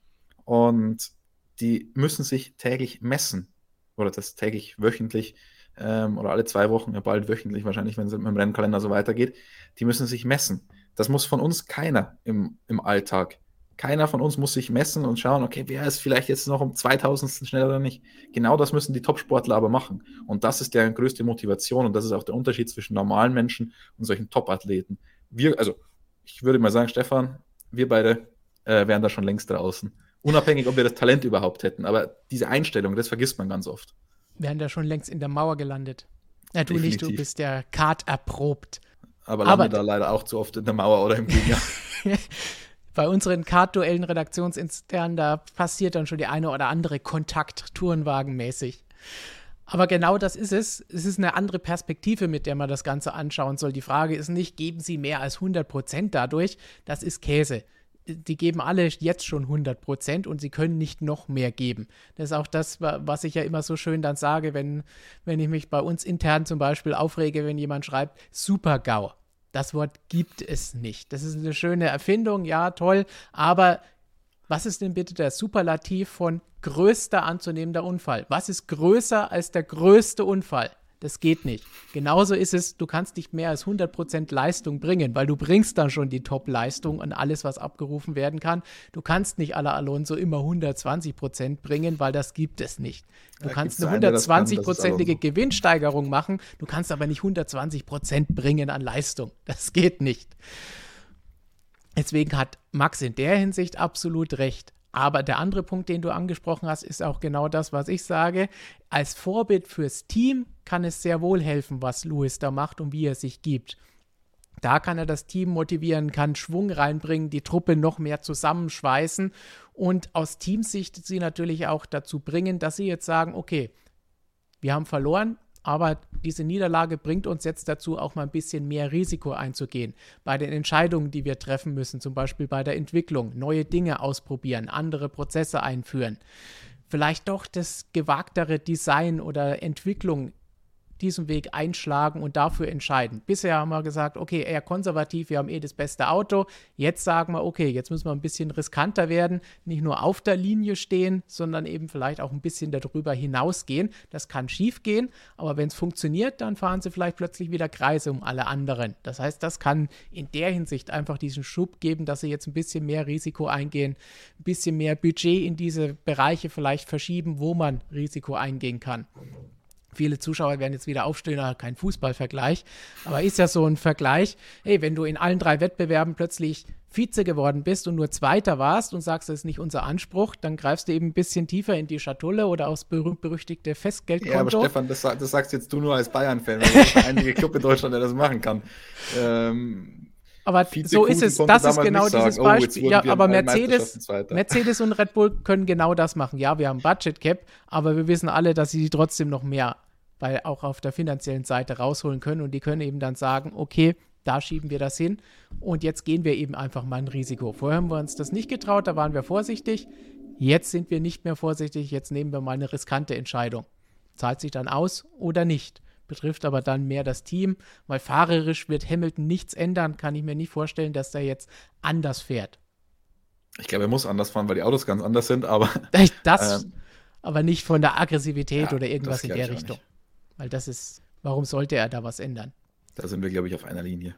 und die müssen sich täglich messen oder das täglich wöchentlich ähm, oder alle zwei Wochen, ja bald wöchentlich wahrscheinlich, wenn es mit dem Rennkalender so weitergeht, die müssen sich messen. Das muss von uns keiner im, im Alltag. Keiner von uns muss sich messen und schauen, okay, wer ist vielleicht jetzt noch um 2000 schneller oder nicht. Genau das müssen die Top-Sportler aber machen. Und das ist deren größte Motivation und das ist auch der Unterschied zwischen normalen Menschen und solchen Top-Athleten. Wir, also ich würde mal sagen, Stefan, wir beide äh, wären da schon längst draußen. Unabhängig, ob wir das Talent überhaupt hätten. Aber diese Einstellung, das vergisst man ganz oft. Wären da schon längst in der Mauer gelandet. Ja, du Definitiv. nicht, du bist der Kart erprobt. Aber lande da leider auch zu oft in der Mauer oder im Gegner. bei unseren Kartduellen redaktionsintern, da passiert dann schon die eine oder andere Kontakt, Tourenwagenmäßig. Aber genau das ist es. Es ist eine andere Perspektive, mit der man das Ganze anschauen soll. Die Frage ist nicht, geben sie mehr als 100 Prozent dadurch? Das ist Käse. Die geben alle jetzt schon 100 Prozent und sie können nicht noch mehr geben. Das ist auch das, was ich ja immer so schön dann sage, wenn, wenn ich mich bei uns intern zum Beispiel aufrege, wenn jemand schreibt, super GAU. Das Wort gibt es nicht. Das ist eine schöne Erfindung, ja, toll. Aber was ist denn bitte der Superlativ von größter anzunehmender Unfall? Was ist größer als der größte Unfall? Das geht nicht. Genauso ist es, du kannst nicht mehr als 100% Leistung bringen, weil du bringst dann schon die Top-Leistung und alles, was abgerufen werden kann. Du kannst nicht à la Alonso immer 120% bringen, weil das gibt es nicht. Du ja, kannst eine 120-prozentige Gewinnsteigerung machen, du kannst aber nicht 120% bringen an Leistung. Das geht nicht. Deswegen hat Max in der Hinsicht absolut recht. Aber der andere Punkt, den du angesprochen hast, ist auch genau das, was ich sage. Als Vorbild fürs Team kann es sehr wohl helfen, was Lewis da macht und wie er sich gibt. Da kann er das Team motivieren, kann Schwung reinbringen, die Truppe noch mehr zusammenschweißen und aus Teamsicht sie natürlich auch dazu bringen, dass sie jetzt sagen, okay, wir haben verloren, aber diese Niederlage bringt uns jetzt dazu, auch mal ein bisschen mehr Risiko einzugehen. Bei den Entscheidungen, die wir treffen müssen, zum Beispiel bei der Entwicklung, neue Dinge ausprobieren, andere Prozesse einführen. Vielleicht doch das gewagtere Design oder Entwicklung diesen Weg einschlagen und dafür entscheiden. Bisher haben wir gesagt, okay, eher konservativ, wir haben eh das beste Auto. Jetzt sagen wir, okay, jetzt müssen wir ein bisschen riskanter werden, nicht nur auf der Linie stehen, sondern eben vielleicht auch ein bisschen darüber hinausgehen. Das kann schief gehen, aber wenn es funktioniert, dann fahren sie vielleicht plötzlich wieder Kreise um alle anderen. Das heißt, das kann in der Hinsicht einfach diesen Schub geben, dass sie jetzt ein bisschen mehr Risiko eingehen, ein bisschen mehr Budget in diese Bereiche vielleicht verschieben, wo man Risiko eingehen kann. Viele Zuschauer werden jetzt wieder aufstehen, kein Fußballvergleich. Aber ist ja so ein Vergleich. Hey, wenn du in allen drei Wettbewerben plötzlich Vize geworden bist und nur Zweiter warst und sagst, das ist nicht unser Anspruch, dann greifst du eben ein bisschen tiefer in die Schatulle oder aufs berühmt-berüchtigte Festgeldkonto. Ja, aber Stefan, das, das sagst jetzt du nur als Bayern-Fan, weil das ist der einzige Club in Deutschland, der das machen kann. Ähm, aber so ist es. Das ist genau dieses sagen, oh, Beispiel. Oh, ja, aber Mercedes, Mercedes und Red Bull können genau das machen. Ja, wir haben Budget Cap, aber wir wissen alle, dass sie trotzdem noch mehr, weil auch auf der finanziellen Seite rausholen können und die können eben dann sagen, okay, da schieben wir das hin und jetzt gehen wir eben einfach mal ein Risiko. Vorher haben wir uns das nicht getraut, da waren wir vorsichtig. Jetzt sind wir nicht mehr vorsichtig, jetzt nehmen wir mal eine riskante Entscheidung. Zahlt sich dann aus oder nicht? Betrifft aber dann mehr das Team, weil fahrerisch wird Hamilton nichts ändern, kann ich mir nicht vorstellen, dass er jetzt anders fährt. Ich glaube, er muss anders fahren, weil die Autos ganz anders sind, aber. Das, ähm, aber nicht von der Aggressivität ja, oder irgendwas in der Richtung. Weil das ist, warum sollte er da was ändern? Da sind wir, glaube ich, auf einer Linie.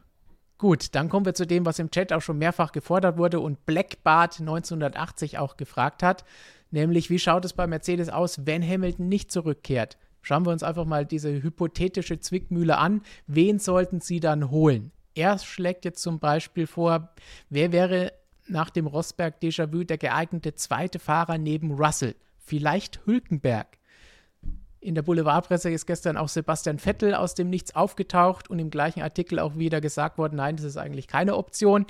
Gut, dann kommen wir zu dem, was im Chat auch schon mehrfach gefordert wurde und Blackbart 1980 auch gefragt hat, nämlich wie schaut es bei Mercedes aus, wenn Hamilton nicht zurückkehrt? Schauen wir uns einfach mal diese hypothetische Zwickmühle an. Wen sollten sie dann holen? Er schlägt jetzt zum Beispiel vor, wer wäre nach dem Rosberg Déjà-vu der geeignete zweite Fahrer neben Russell? Vielleicht Hülkenberg. In der Boulevardpresse ist gestern auch Sebastian Vettel aus dem Nichts aufgetaucht und im gleichen Artikel auch wieder gesagt worden, nein, das ist eigentlich keine Option.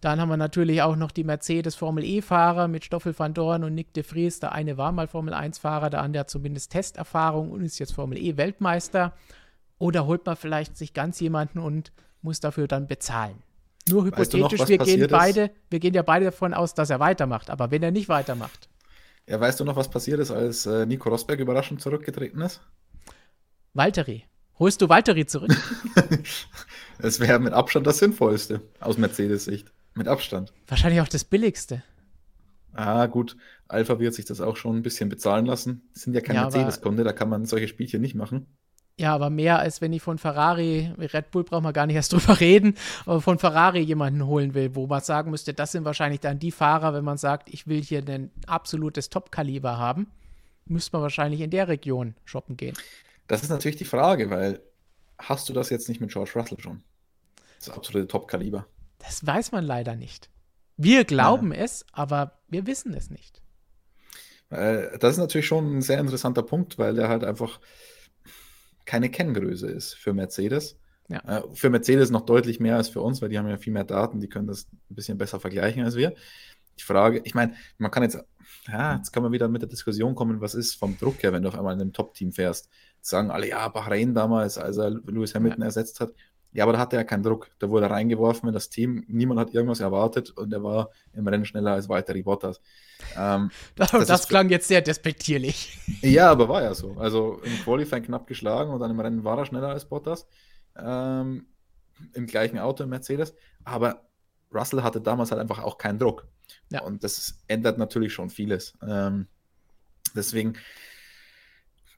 Dann haben wir natürlich auch noch die Mercedes Formel E-Fahrer mit Stoffel van Dorn und Nick de Vries. Der eine war mal Formel 1-Fahrer, der andere hat zumindest Testerfahrung und ist jetzt Formel E-Weltmeister. Oder holt man vielleicht sich ganz jemanden und muss dafür dann bezahlen. Nur hypothetisch, weißt du noch, wir gehen beide, wir gehen ja beide davon aus, dass er weitermacht. Aber wenn er nicht weitermacht, ja, weißt du noch, was passiert ist, als äh, Nico Rosberg überraschend zurückgetreten ist? Valtteri. Holst du Valtteri zurück? Es wäre mit Abstand das Sinnvollste aus Mercedes-Sicht. Mit Abstand. Wahrscheinlich auch das Billigste. Ah, gut. Alpha wird sich das auch schon ein bisschen bezahlen lassen. Die sind ja kein ja, Mercedes-Kunde, da kann man solche Spielchen nicht machen. Ja, aber mehr als wenn ich von Ferrari, Red Bull braucht man gar nicht erst drüber reden, aber von Ferrari jemanden holen will, wo man sagen müsste, das sind wahrscheinlich dann die Fahrer, wenn man sagt, ich will hier ein absolutes Top-Kaliber haben, müsste man wahrscheinlich in der Region shoppen gehen. Das ist natürlich die Frage, weil hast du das jetzt nicht mit George Russell schon? Das absolute Top-Kaliber. Das weiß man leider nicht. Wir glauben ja. es, aber wir wissen es nicht. Das ist natürlich schon ein sehr interessanter Punkt, weil er halt einfach keine Kenngröße ist für Mercedes. Ja. Äh, für Mercedes noch deutlich mehr als für uns, weil die haben ja viel mehr Daten, die können das ein bisschen besser vergleichen als wir. Die Frage, ich meine, man kann jetzt, ja, jetzt kann man wieder mit der Diskussion kommen, was ist vom Druck her, wenn du auf einmal in einem Top-Team fährst. Sagen alle, ja, Bahrain damals, als er Lewis Hamilton ja. ersetzt hat. Ja, aber da hatte er keinen Druck. Da wurde er reingeworfen in das Team. Niemand hat irgendwas erwartet und er war im Rennen schneller als Valtteri Bottas. Ähm, das, das klang jetzt sehr despektierlich. Ja, aber war ja so. Also im Qualifying knapp geschlagen und dann im Rennen war er schneller als Bottas. Ähm, Im gleichen Auto im Mercedes. Aber Russell hatte damals halt einfach auch keinen Druck. Ja. Und das ändert natürlich schon vieles. Ähm, deswegen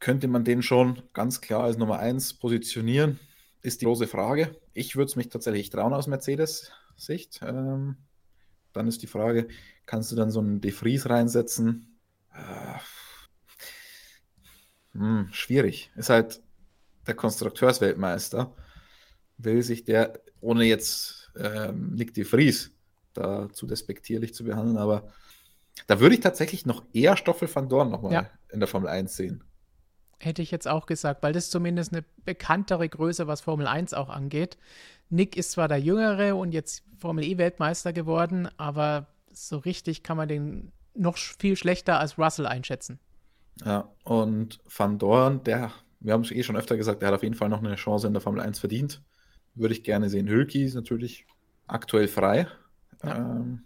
könnte man den schon ganz klar als Nummer 1 positionieren ist die große Frage. Ich würde es mich tatsächlich trauen aus Mercedes-Sicht. Ähm, dann ist die Frage, kannst du dann so einen De Vries reinsetzen? Äh, hm, schwierig. Ist halt der Konstrukteursweltmeister. Will sich der, ohne jetzt ähm, Nick De Vries da zu despektierlich zu behandeln, aber da würde ich tatsächlich noch eher Stoffel van Dorn nochmal ja. in der Formel 1 sehen. Hätte ich jetzt auch gesagt, weil das zumindest eine bekanntere Größe, was Formel 1 auch angeht. Nick ist zwar der Jüngere und jetzt Formel E-Weltmeister geworden, aber so richtig kann man den noch viel schlechter als Russell einschätzen. Ja, und Van Dorn, der, wir haben es eh schon öfter gesagt, der hat auf jeden Fall noch eine Chance in der Formel 1 verdient. Würde ich gerne sehen. Hülki ist natürlich aktuell frei. Ja. Ähm,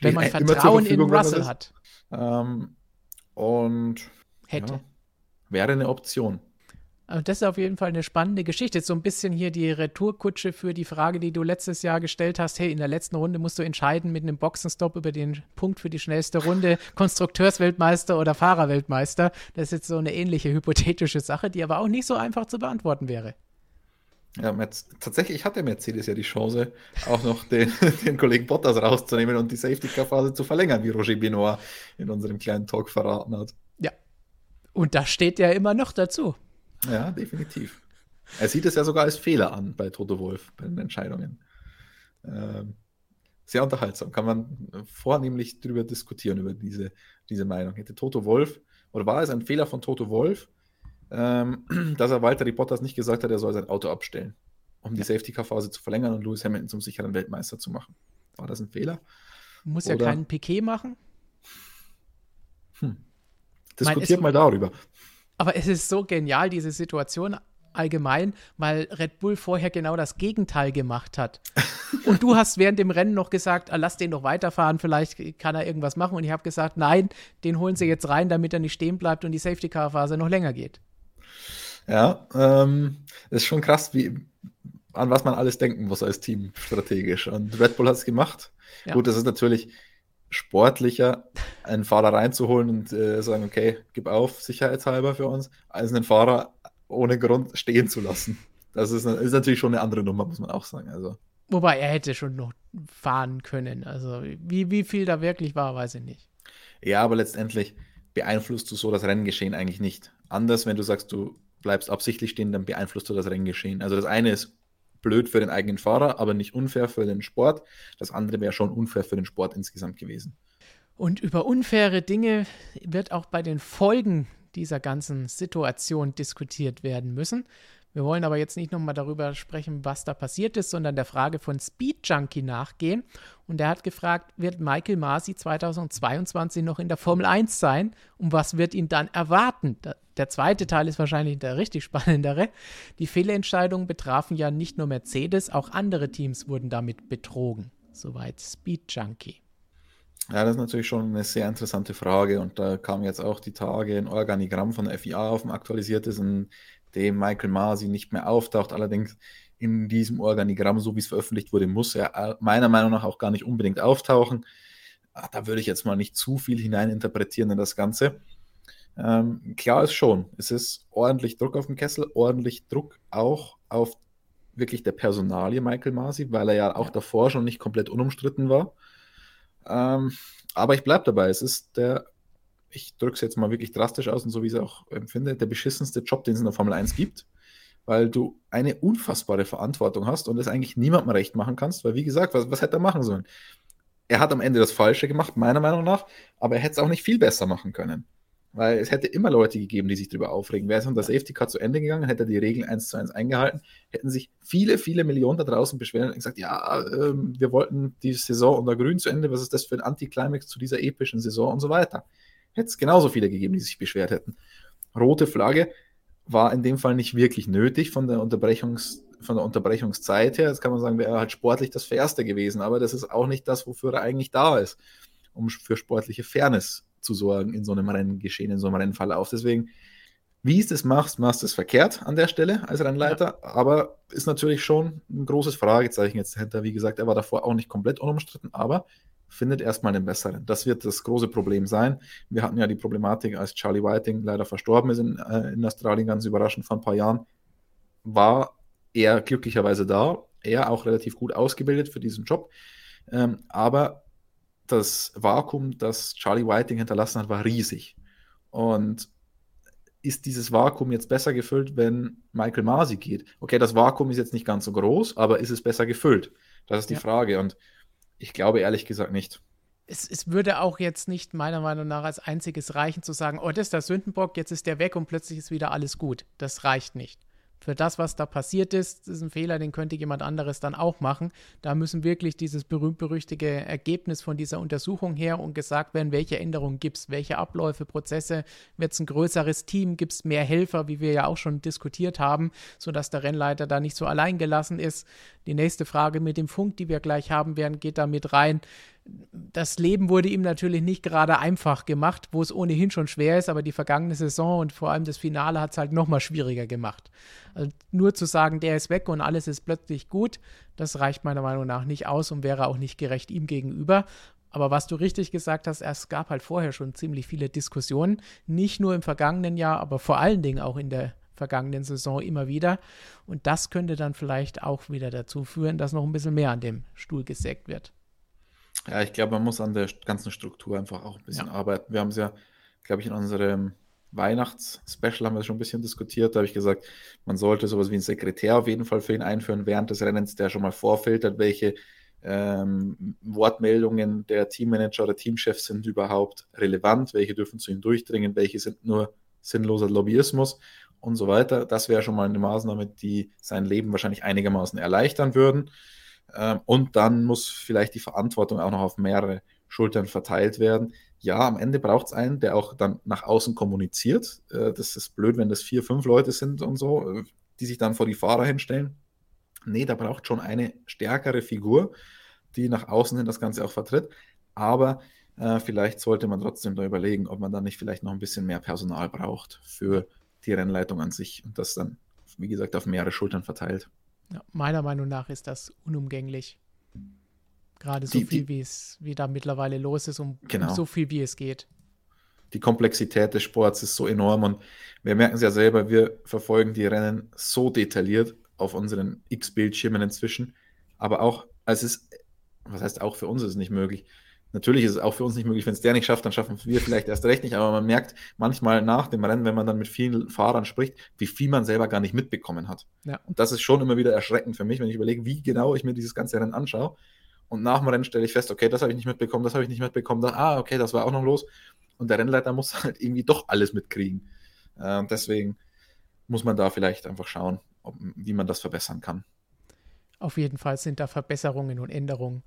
Wenn man Vertrauen in Russell hat. Ähm, und hätte. Ja, wäre eine Option. Also das ist auf jeden Fall eine spannende Geschichte. So ein bisschen hier die Retourkutsche für die Frage, die du letztes Jahr gestellt hast. Hey, in der letzten Runde musst du entscheiden mit einem Boxenstopp über den Punkt für die schnellste Runde, Konstrukteursweltmeister oder Fahrerweltmeister. Das ist jetzt so eine ähnliche hypothetische Sache, die aber auch nicht so einfach zu beantworten wäre. Ja, tatsächlich hatte Mercedes ja die Chance, auch noch den, den Kollegen Bottas rauszunehmen und die Safety-Car-Phase zu verlängern, wie Roger Benoit in unserem kleinen Talk verraten hat. Ja, und das steht ja immer noch dazu. Ja, definitiv. Er sieht es ja sogar als Fehler an bei Toto Wolf, bei den Entscheidungen. Ähm, sehr unterhaltsam. Kann man vornehmlich darüber diskutieren, über diese, diese Meinung. Hätte Toto Wolf, oder war es ein Fehler von Toto Wolf, ähm, dass er Walter Bottas nicht gesagt hat, er soll sein Auto abstellen, um die Safety-Car-Phase zu verlängern und Lewis Hamilton zum sicheren Weltmeister zu machen? War das ein Fehler? Muss er keinen Piquet machen? Hm. Diskutiert mein, mal darüber. Aber es ist so genial, diese Situation allgemein, weil Red Bull vorher genau das Gegenteil gemacht hat. Und du hast während dem Rennen noch gesagt, ah, lass den doch weiterfahren, vielleicht kann er irgendwas machen. Und ich habe gesagt, nein, den holen sie jetzt rein, damit er nicht stehen bleibt und die Safety-Car-Phase noch länger geht. Ja, ähm, ist schon krass, wie, an was man alles denken muss als Team strategisch. Und Red Bull hat es gemacht. Ja. Gut, das ist natürlich sportlicher, einen Fahrer reinzuholen und äh, sagen, okay, gib auf, sicherheitshalber für uns, als einen Fahrer ohne Grund stehen zu lassen. Das ist, ist natürlich schon eine andere Nummer, muss man auch sagen. Also. Wobei er hätte schon noch fahren können. Also wie, wie viel da wirklich war, weiß ich nicht. Ja, aber letztendlich beeinflusst du so das Renngeschehen eigentlich nicht. anders, wenn du sagst, du bleibst absichtlich stehen, dann beeinflusst du das Renngeschehen. Also das eine ist blöd für den eigenen Fahrer, aber nicht unfair für den Sport. Das andere wäre schon unfair für den Sport insgesamt gewesen. Und über unfaire Dinge wird auch bei den Folgen dieser ganzen Situation diskutiert werden müssen. Wir wollen aber jetzt nicht nochmal darüber sprechen, was da passiert ist, sondern der Frage von Speed Junkie nachgehen. Und er hat gefragt, wird Michael Masi 2022 noch in der Formel 1 sein? Und was wird ihn dann erwarten? Der zweite Teil ist wahrscheinlich der richtig spannendere. Die Fehlentscheidungen betrafen ja nicht nur Mercedes, auch andere Teams wurden damit betrogen. Soweit Speed Junkie. Ja, das ist natürlich schon eine sehr interessante Frage und da kam jetzt auch die Tage ein Organigramm von der FIA auf, ein aktualisiertes, in dem Michael Masi nicht mehr auftaucht. Allerdings in diesem Organigramm, so wie es veröffentlicht wurde, muss er äh, meiner Meinung nach auch gar nicht unbedingt auftauchen. Ah, da würde ich jetzt mal nicht zu viel hineininterpretieren in das Ganze. Ähm, klar ist schon, es ist ordentlich Druck auf dem Kessel, ordentlich Druck auch auf wirklich der Personalie Michael Masi, weil er ja auch davor schon nicht komplett unumstritten war. Ähm, aber ich bleibe dabei, es ist der ich drücke es jetzt mal wirklich drastisch aus und so wie ich es auch empfinde, der beschissenste Job, den es in der Formel 1 gibt, weil du eine unfassbare Verantwortung hast und es eigentlich niemandem recht machen kannst, weil wie gesagt, was, was hätte er machen sollen? Er hat am Ende das Falsche gemacht, meiner Meinung nach, aber er hätte es auch nicht viel besser machen können. Weil es hätte immer Leute gegeben, die sich darüber aufregen. Wäre es unter Safety Car zu Ende gegangen, hätte er die Regeln 1 zu 1 eingehalten, hätten sich viele, viele Millionen da draußen beschwert und gesagt, ja, äh, wir wollten die Saison unter Grün zu Ende, was ist das für ein Antiklimax zu dieser epischen Saison und so weiter hätte es genauso viele gegeben, die sich beschwert hätten. Rote Flagge war in dem Fall nicht wirklich nötig von der, Unterbrechungs, von der Unterbrechungszeit her. Jetzt kann man sagen, wäre halt sportlich das Fairste gewesen, aber das ist auch nicht das, wofür er eigentlich da ist, um für sportliche Fairness zu sorgen in so einem Renngeschehen, in so einem Rennverlauf. Deswegen, wie es das machst, machst du es verkehrt an der Stelle als Rennleiter, ja. aber ist natürlich schon ein großes Fragezeichen jetzt dahinter. Wie gesagt, er war davor auch nicht komplett unumstritten, aber findet erstmal einen besseren. Das wird das große Problem sein. Wir hatten ja die Problematik, als Charlie Whiting leider verstorben ist in, äh, in Australien, ganz überraschend vor ein paar Jahren, war er glücklicherweise da, er auch relativ gut ausgebildet für diesen Job. Ähm, aber das Vakuum, das Charlie Whiting hinterlassen hat, war riesig. Und ist dieses Vakuum jetzt besser gefüllt, wenn Michael Masi geht? Okay, das Vakuum ist jetzt nicht ganz so groß, aber ist es besser gefüllt? Das ist die ja. Frage. Und ich glaube ehrlich gesagt nicht. Es, es, würde auch jetzt nicht meiner Meinung nach als einziges reichen zu sagen, oh, das ist der Sündenbock, jetzt ist der weg und plötzlich ist wieder alles gut. Das reicht nicht für das, was da passiert ist, ist ein Fehler, den könnte jemand anderes dann auch machen. Da müssen wirklich dieses berühmt-berüchtige Ergebnis von dieser Untersuchung her und gesagt werden, welche Änderungen gibt es, welche Abläufe, Prozesse, wird es ein größeres Team, gibt es mehr Helfer, wie wir ja auch schon diskutiert haben, sodass der Rennleiter da nicht so allein gelassen ist. Die nächste Frage mit dem Funk, die wir gleich haben werden, geht da mit rein das Leben wurde ihm natürlich nicht gerade einfach gemacht, wo es ohnehin schon schwer ist, aber die vergangene Saison und vor allem das Finale hat es halt nochmal schwieriger gemacht. Also nur zu sagen, der ist weg und alles ist plötzlich gut, das reicht meiner Meinung nach nicht aus und wäre auch nicht gerecht ihm gegenüber. Aber was du richtig gesagt hast, es gab halt vorher schon ziemlich viele Diskussionen, nicht nur im vergangenen Jahr, aber vor allen Dingen auch in der vergangenen Saison immer wieder. Und das könnte dann vielleicht auch wieder dazu führen, dass noch ein bisschen mehr an dem Stuhl gesägt wird. Ja, ich glaube, man muss an der ganzen Struktur einfach auch ein bisschen ja. arbeiten. Wir haben es ja, glaube ich, in unserem Weihnachts-Special haben wir schon ein bisschen diskutiert. Da habe ich gesagt, man sollte sowas wie einen Sekretär auf jeden Fall für ihn einführen während des Rennens, der schon mal vorfiltert, welche ähm, Wortmeldungen der Teammanager oder Teamchefs sind überhaupt relevant, welche dürfen zu ihm durchdringen, welche sind nur sinnloser Lobbyismus und so weiter. Das wäre schon mal eine Maßnahme, die sein Leben wahrscheinlich einigermaßen erleichtern würden. Ähm, und dann muss vielleicht die Verantwortung auch noch auf mehrere Schultern verteilt werden. Ja, am Ende braucht es einen, der auch dann nach außen kommuniziert. Äh, das ist blöd, wenn das vier, fünf Leute sind und so, äh, die sich dann vor die Fahrer hinstellen. Nee, da braucht schon eine stärkere Figur, die nach außen hin das Ganze auch vertritt. Aber äh, vielleicht sollte man trotzdem da überlegen, ob man dann nicht vielleicht noch ein bisschen mehr Personal braucht für die Rennleitung an sich und das dann, wie gesagt, auf mehrere Schultern verteilt. Ja, meiner Meinung nach ist das unumgänglich. Gerade so die, viel, wie es wie da mittlerweile los ist und genau. so viel, wie es geht. Die Komplexität des Sports ist so enorm und wir merken es ja selber, wir verfolgen die Rennen so detailliert auf unseren X-Bildschirmen inzwischen. Aber auch, es, was heißt auch für uns ist es nicht möglich, Natürlich ist es auch für uns nicht möglich, wenn es der nicht schafft, dann schaffen wir vielleicht erst recht nicht, aber man merkt manchmal nach dem Rennen, wenn man dann mit vielen Fahrern spricht, wie viel man selber gar nicht mitbekommen hat. Ja. Und das ist schon immer wieder erschreckend für mich, wenn ich überlege, wie genau ich mir dieses ganze Rennen anschaue. Und nach dem Rennen stelle ich fest, okay, das habe ich nicht mitbekommen, das habe ich nicht mitbekommen, das, ah, okay, das war auch noch los. Und der Rennleiter muss halt irgendwie doch alles mitkriegen. Äh, deswegen muss man da vielleicht einfach schauen, ob, wie man das verbessern kann. Auf jeden Fall sind da Verbesserungen und Änderungen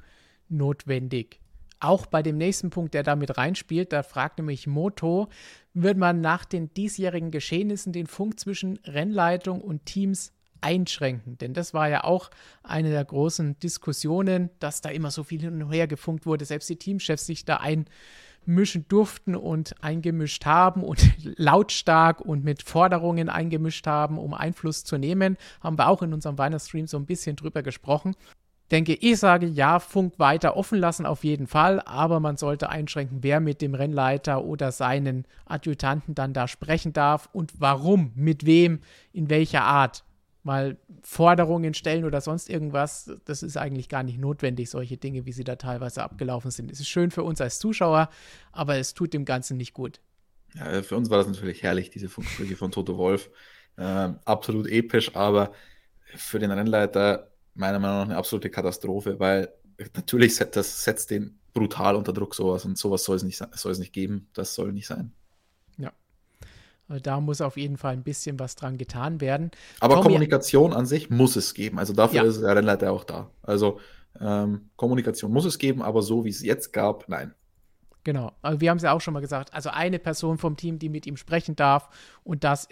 notwendig. Auch bei dem nächsten Punkt, der damit reinspielt, da fragt nämlich Moto, wird man nach den diesjährigen Geschehnissen den Funk zwischen Rennleitung und Teams einschränken? Denn das war ja auch eine der großen Diskussionen, dass da immer so viel hin und her gefunkt wurde, selbst die Teamchefs sich da einmischen durften und eingemischt haben und lautstark und mit Forderungen eingemischt haben, um Einfluss zu nehmen. Haben wir auch in unserem Weihnachtsstream so ein bisschen drüber gesprochen denke, ich sage ja, Funk weiter offen lassen auf jeden Fall, aber man sollte einschränken, wer mit dem Rennleiter oder seinen Adjutanten dann da sprechen darf und warum, mit wem, in welcher Art. Weil Forderungen stellen oder sonst irgendwas, das ist eigentlich gar nicht notwendig, solche Dinge, wie sie da teilweise abgelaufen sind. Es ist schön für uns als Zuschauer, aber es tut dem Ganzen nicht gut. Ja, für uns war das natürlich herrlich, diese Funksprüche von Toto Wolf. Äh, absolut episch, aber für den Rennleiter meiner Meinung nach eine absolute Katastrophe, weil natürlich das setzt den brutal unter Druck sowas und sowas soll es nicht, soll es nicht geben. Das soll nicht sein. Ja. Also da muss auf jeden Fall ein bisschen was dran getan werden. Aber Tommy, Kommunikation an sich muss es geben. Also dafür ja. ist der Rennleiter auch da. Also ähm, Kommunikation muss es geben, aber so wie es jetzt gab, nein. Genau. Also wir haben es ja auch schon mal gesagt. Also eine Person vom Team, die mit ihm sprechen darf und das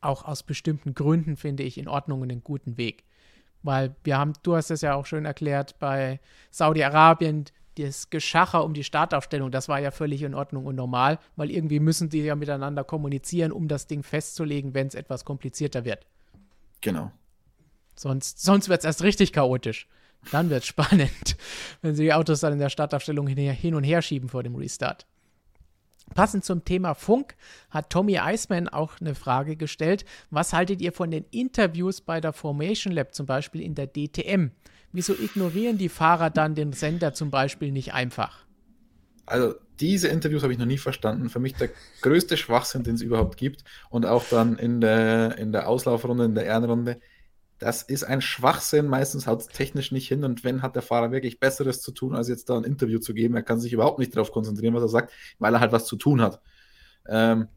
auch aus bestimmten Gründen finde ich in Ordnung und einen guten Weg. Weil wir haben, du hast es ja auch schön erklärt, bei Saudi-Arabien, das Geschacher um die Startaufstellung, das war ja völlig in Ordnung und normal, weil irgendwie müssen die ja miteinander kommunizieren, um das Ding festzulegen, wenn es etwas komplizierter wird. Genau. Sonst, sonst wird es erst richtig chaotisch. Dann wird es spannend, wenn sie die Autos dann in der Startaufstellung hin und her schieben vor dem Restart. Passend zum Thema Funk hat Tommy Eisman auch eine Frage gestellt. Was haltet ihr von den Interviews bei der Formation Lab, zum Beispiel in der DTM? Wieso ignorieren die Fahrer dann den Sender zum Beispiel nicht einfach? Also diese Interviews habe ich noch nie verstanden. Für mich der größte Schwachsinn, den es überhaupt gibt. Und auch dann in der, in der Auslaufrunde, in der Ehrenrunde das ist ein Schwachsinn. Meistens haut es technisch nicht hin. Und wenn, hat der Fahrer wirklich Besseres zu tun, als jetzt da ein Interview zu geben. Er kann sich überhaupt nicht darauf konzentrieren, was er sagt, weil er halt was zu tun hat. Ähm,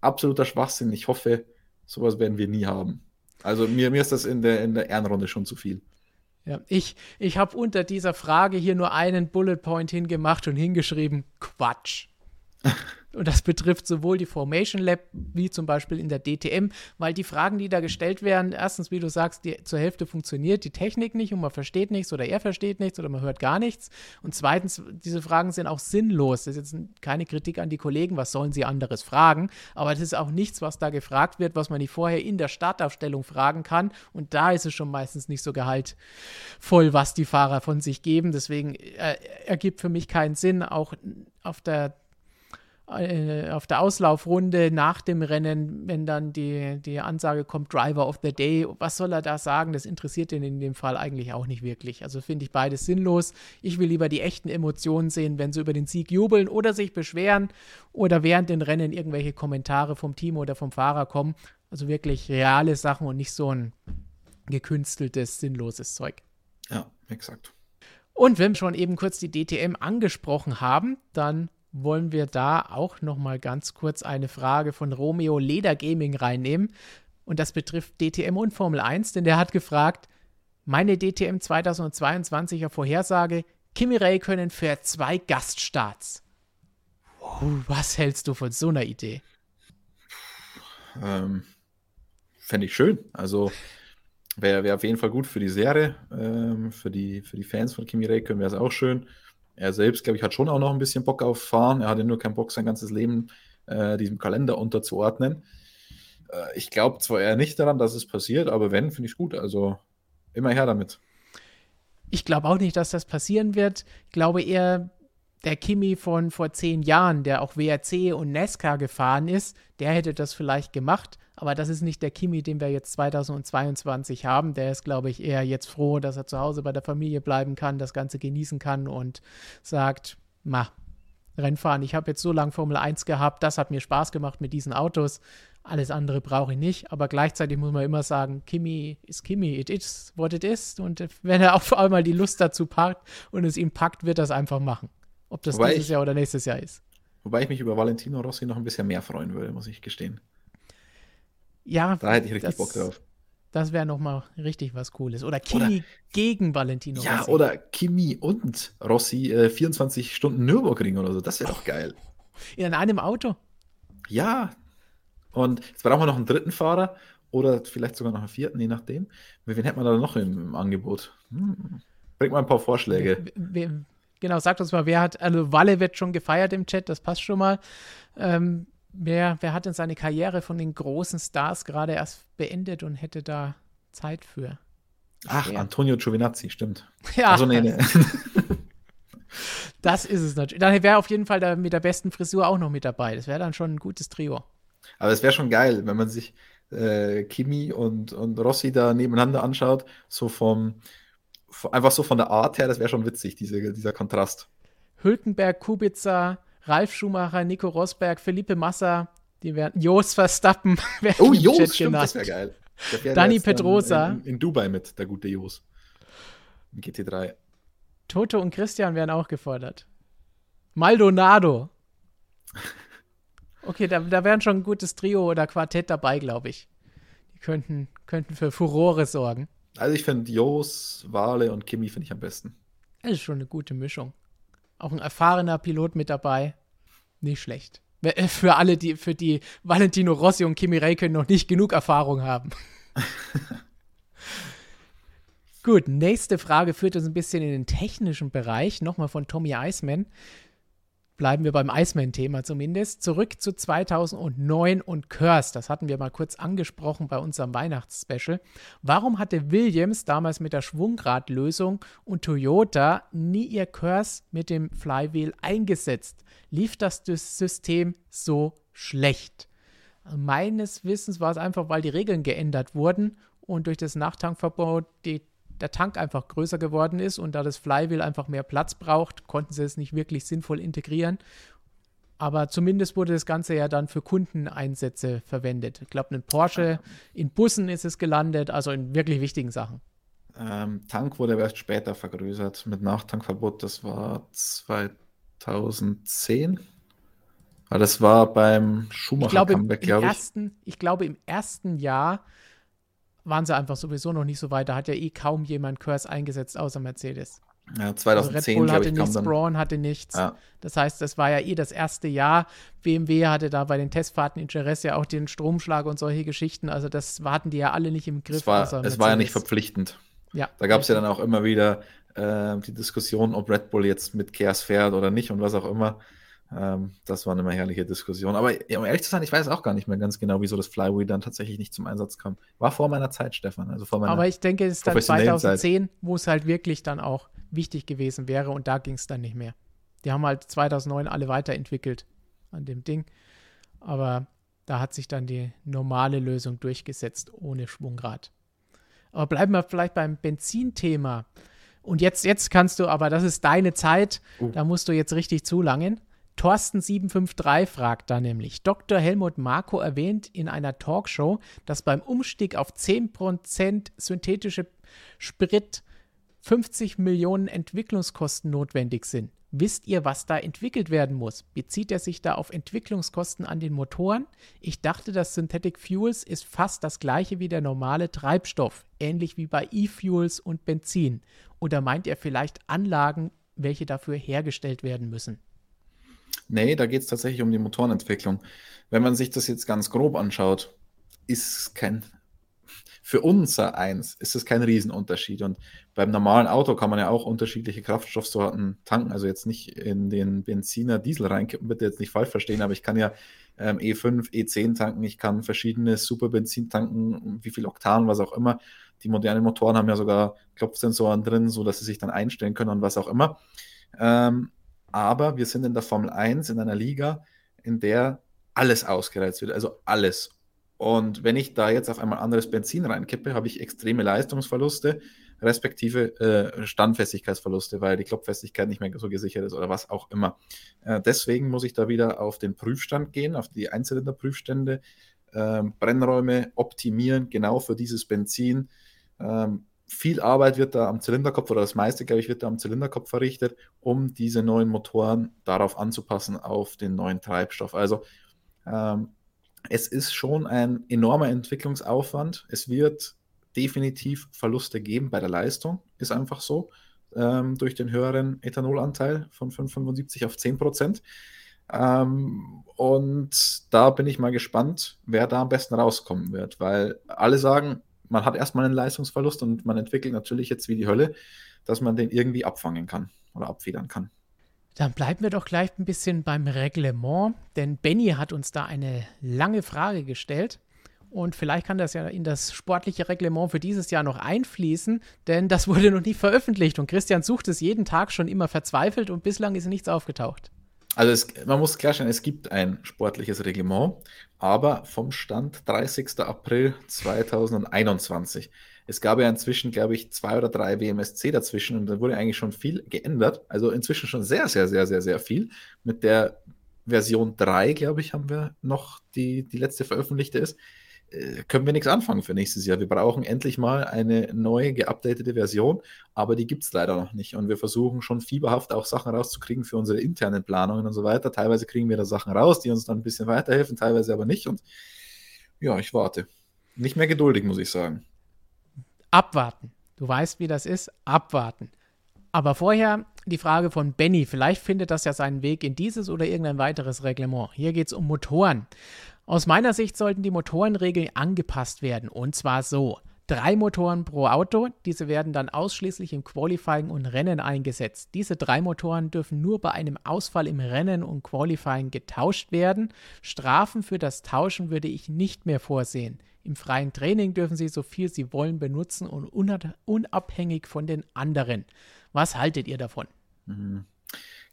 absoluter Schwachsinn. Ich hoffe, sowas werden wir nie haben. Also mir, mir ist das in der, in der Ehrenrunde schon zu viel. Ja, ich, ich habe unter dieser Frage hier nur einen Bullet Point hingemacht und hingeschrieben, Quatsch. Und das betrifft sowohl die Formation Lab wie zum Beispiel in der DTM, weil die Fragen, die da gestellt werden, erstens, wie du sagst, die, zur Hälfte funktioniert die Technik nicht und man versteht nichts oder er versteht nichts oder man hört gar nichts. Und zweitens, diese Fragen sind auch sinnlos. Das ist jetzt keine Kritik an die Kollegen, was sollen sie anderes fragen, aber das ist auch nichts, was da gefragt wird, was man nicht vorher in der Startaufstellung fragen kann. Und da ist es schon meistens nicht so gehaltvoll, was die Fahrer von sich geben. Deswegen äh, ergibt für mich keinen Sinn, auch auf der auf der Auslaufrunde nach dem Rennen, wenn dann die, die Ansage kommt, Driver of the Day, was soll er da sagen? Das interessiert ihn in dem Fall eigentlich auch nicht wirklich. Also finde ich beides sinnlos. Ich will lieber die echten Emotionen sehen, wenn sie über den Sieg jubeln oder sich beschweren oder während den Rennen irgendwelche Kommentare vom Team oder vom Fahrer kommen. Also wirklich reale Sachen und nicht so ein gekünsteltes, sinnloses Zeug. Ja, exakt. Und wenn wir schon eben kurz die DTM angesprochen haben, dann wollen wir da auch noch mal ganz kurz eine Frage von Romeo Leder Gaming reinnehmen. Und das betrifft DTM und Formel 1, denn der hat gefragt, meine DTM 2022er Vorhersage, Kimi Räikkönen für zwei Gaststarts. was hältst du von so einer Idee? Ähm, Fände ich schön. Also wäre wär auf jeden Fall gut für die Serie, ähm, für, die, für die Fans von Kimi Räikkönen wäre es auch schön. Er selbst, glaube ich, hat schon auch noch ein bisschen Bock auf Fahren. Er hatte nur keinen Bock, sein ganzes Leben äh, diesem Kalender unterzuordnen. Äh, ich glaube zwar eher nicht daran, dass es passiert, aber wenn, finde ich gut. Also immer her damit. Ich glaube auch nicht, dass das passieren wird. Ich glaube eher, der Kimi von vor zehn Jahren, der auch WRC und NASCAR gefahren ist, der hätte das vielleicht gemacht. Aber das ist nicht der Kimi, den wir jetzt 2022 haben. Der ist, glaube ich, eher jetzt froh, dass er zu Hause bei der Familie bleiben kann, das Ganze genießen kann und sagt, ma, Rennfahren. Ich habe jetzt so lange Formel 1 gehabt, das hat mir Spaß gemacht mit diesen Autos. Alles andere brauche ich nicht, aber gleichzeitig muss man immer sagen, Kimi ist Kimi, it is what it is. Und wenn er auf einmal die Lust dazu packt und es ihm packt, wird er es einfach machen. Ob das wobei dieses ich, Jahr oder nächstes Jahr ist. Wobei ich mich über Valentino Rossi noch ein bisschen mehr freuen würde, muss ich gestehen. Ja, da hätte ich richtig das, Bock drauf. Das wäre nochmal richtig was Cooles. Oder Kimi oder, gegen Valentino ja, Rossi. Ja, oder Kimi und Rossi äh, 24 Stunden Nürburgring oder so. Das wäre doch geil. In einem Auto? Ja. Und jetzt brauchen wir noch einen dritten Fahrer oder vielleicht sogar noch einen vierten, je nachdem. Wen hätten wir da noch im, Angebot? Hm. Bringt mal ein paar Vorschläge. We, we, genau, sagt uns mal, wer hat, also Walle wird schon gefeiert im Chat, das passt schon mal. Ähm, wer, wer hat denn seine Karriere von den großen Stars gerade erst beendet und hätte da Zeit für? Ach, Schwer. Antonio Giovinazzi, stimmt. Ja. Also, nee, nee. das ist es natürlich. Dann wäre auf jeden Fall da mit der besten Frisur auch noch mit dabei. Das wäre dann schon ein gutes Trio. Aber es wäre schon geil, wenn man sich äh, Kimi und, und Rossi da nebeneinander anschaut, so vom, einfach so von der Art her, das wäre schon witzig, diese, dieser Kontrast. Hülkenberg, Kubica, Ralf Schumacher, Nico Rosberg, Felipe Massa, die werden Jos Verstappen. Oh, Jos, stimmt, das wäre geil. Wär Dani Pedrosa. In, in, Dubai mit, der gute Jos. Im GT3. Toto und Christian werden auch gefordert. Maldonado. Okay, da, da wären schon ein gutes Trio oder Quartett dabei, glaube ich. Die könnten, könnten für Furore sorgen. Also ich finde Jos, Wale und Kimi finde ich am besten. Das ist schon eine gute Mischung. Auch ein erfahrener Pilot mit dabei. Nicht schlecht. Äh, für alle, die, für die Valentino Rossi und Kimi Räikkönen noch nicht genug Erfahrung haben. Gut, nächste Frage führt uns ein bisschen in den technischen Bereich. Nochmal von Tommy Eisman bleiben wir beim Iceman-Thema zumindest. Zurück zu 2009 und Curse. Das hatten wir mal kurz angesprochen bei unserem Weihnachtsspecial. Warum hatte Williams damals mit der Schwungradlösung und Toyota nie ihr Curse mit dem Flywheel eingesetzt? Lief das System so schlecht? Meines Wissens war es einfach, weil die Regeln geändert wurden und durch das Nachtankverbot die der Tank einfach größer geworden ist und da das Flywheel einfach mehr Platz braucht, konnten sie es nicht wirklich sinnvoll integrieren. Aber zumindest wurde das Ganze ja dann für Kundeneinsätze verwendet. Ich glaube, in Porsche, in Bussen ist es gelandet, also in wirklich wichtigen Sachen. Ähm, Tank wurde erst später vergrößert mit Nachtankverbot. Das war 2010. Aber das war beim Schumacher-Comeback, glaube ich. Ich glaube, im ersten Jahr waren sie einfach sowieso noch nicht so weit. Da hat ja eh kaum jemand Curse eingesetzt, außer Mercedes. Ja, 2010, also Red Bull hatte ich, nichts, Braun hatte nichts. Ja. Das heißt, das war ja eh das erste Jahr. BMW hatte da bei den Testfahrten in Jerez ja auch den Stromschlag und solche Geschichten. Also das hatten die ja alle nicht im Griff. Es war, es war ja nicht verpflichtend. Ja. Da gab es ja dann auch immer wieder äh, die Diskussion, ob Red Bull jetzt mit Chaos fährt oder nicht und was auch immer. Ähm, das waren immer herrliche Diskussionen. Aber um ehrlich zu sein, ich weiß auch gar nicht mehr ganz genau, wieso das Flywheel dann tatsächlich nicht zum Einsatz kam. War vor meiner Zeit, Stefan. Also vor meiner Aber ich denke, es ist dann 2010, wo es halt wirklich dann auch wichtig gewesen wäre und da ging es dann nicht mehr. Die haben halt 2009 alle weiterentwickelt an dem Ding. Aber da hat sich dann die normale Lösung durchgesetzt, ohne Schwungrad. Aber bleiben wir vielleicht beim Benzinthema. Und jetzt, jetzt kannst du, aber das ist deine Zeit, uh. da musst du jetzt richtig zulangen. Thorsten753 fragt da nämlich, Dr. Helmut Marko erwähnt in einer Talkshow, dass beim Umstieg auf 10% synthetische Sprit 50 Millionen Entwicklungskosten notwendig sind. Wisst ihr, was da entwickelt werden muss? Bezieht er sich da auf Entwicklungskosten an den Motoren? Ich dachte, das Synthetic Fuels ist fast das gleiche wie der normale Treibstoff, ähnlich wie bei E-Fuels und Benzin. Oder meint er vielleicht Anlagen, welche dafür hergestellt werden müssen? Nee, da geht es tatsächlich um die Motorenentwicklung. Wenn man sich das jetzt ganz grob anschaut, ist kein, für unser eins ist es kein Riesenunterschied. Und beim normalen Auto kann man ja auch unterschiedliche Kraftstoffsorten tanken. Also jetzt nicht in den Benziner Diesel reinkippen, bitte jetzt nicht falsch verstehen, aber ich kann ja ähm, E5, E10 tanken, ich kann verschiedene Superbenzin tanken, wie viel Oktan, was auch immer. Die modernen Motoren haben ja sogar Klopfsensoren drin, sodass sie sich dann einstellen können und was auch immer. Ähm, aber wir sind in der Formel 1 in einer Liga, in der alles ausgereizt wird, also alles. Und wenn ich da jetzt auf einmal anderes Benzin reinkippe, habe ich extreme Leistungsverluste, respektive äh, Standfestigkeitsverluste, weil die Klopffestigkeit nicht mehr so gesichert ist oder was auch immer. Äh, deswegen muss ich da wieder auf den Prüfstand gehen, auf die Einzylinderprüfstände, äh, Brennräume optimieren, genau für dieses Benzin. Ähm, viel Arbeit wird da am Zylinderkopf oder das meiste, glaube ich, wird da am Zylinderkopf verrichtet, um diese neuen Motoren darauf anzupassen, auf den neuen Treibstoff. Also ähm, es ist schon ein enormer Entwicklungsaufwand. Es wird definitiv Verluste geben bei der Leistung, ist einfach so, ähm, durch den höheren Ethanolanteil von 5,75 auf 10 Prozent. Ähm, und da bin ich mal gespannt, wer da am besten rauskommen wird, weil alle sagen, man hat erstmal einen Leistungsverlust und man entwickelt natürlich jetzt wie die Hölle, dass man den irgendwie abfangen kann oder abfedern kann. Dann bleiben wir doch gleich ein bisschen beim Reglement, denn Benny hat uns da eine lange Frage gestellt. Und vielleicht kann das ja in das sportliche Reglement für dieses Jahr noch einfließen, denn das wurde noch nie veröffentlicht und Christian sucht es jeden Tag schon immer verzweifelt und bislang ist nichts aufgetaucht. Also es, man muss klarstellen, es gibt ein sportliches Reglement, aber vom Stand 30. April 2021. Es gab ja inzwischen, glaube ich, zwei oder drei WMSC dazwischen und da wurde eigentlich schon viel geändert. Also inzwischen schon sehr, sehr, sehr, sehr, sehr viel. Mit der Version 3, glaube ich, haben wir noch die, die letzte veröffentlichte ist. Äh, können wir nichts anfangen für nächstes Jahr. Wir brauchen endlich mal eine neue, geupdatete Version, aber die gibt es leider noch nicht. Und wir versuchen schon fieberhaft auch Sachen rauszukriegen für unsere internen Planungen und so weiter. Teilweise kriegen wir da Sachen raus, die uns dann ein bisschen weiterhelfen, teilweise aber nicht. Und ja, ich warte. Nicht mehr geduldig, muss ich sagen abwarten. Du weißt, wie das ist, abwarten. Aber vorher die Frage von Benny. Vielleicht findet das ja seinen Weg in dieses oder irgendein weiteres Reglement. Hier geht es um Motoren. Aus meiner Sicht sollten die Motorenregeln angepasst werden. Und zwar so. Drei Motoren pro Auto. Diese werden dann ausschließlich im Qualifying und Rennen eingesetzt. Diese drei Motoren dürfen nur bei einem Ausfall im Rennen und Qualifying getauscht werden. Strafen für das Tauschen würde ich nicht mehr vorsehen. Im freien Training dürfen sie so viel sie wollen benutzen und unabhängig von den anderen. Was haltet ihr davon? Mhm.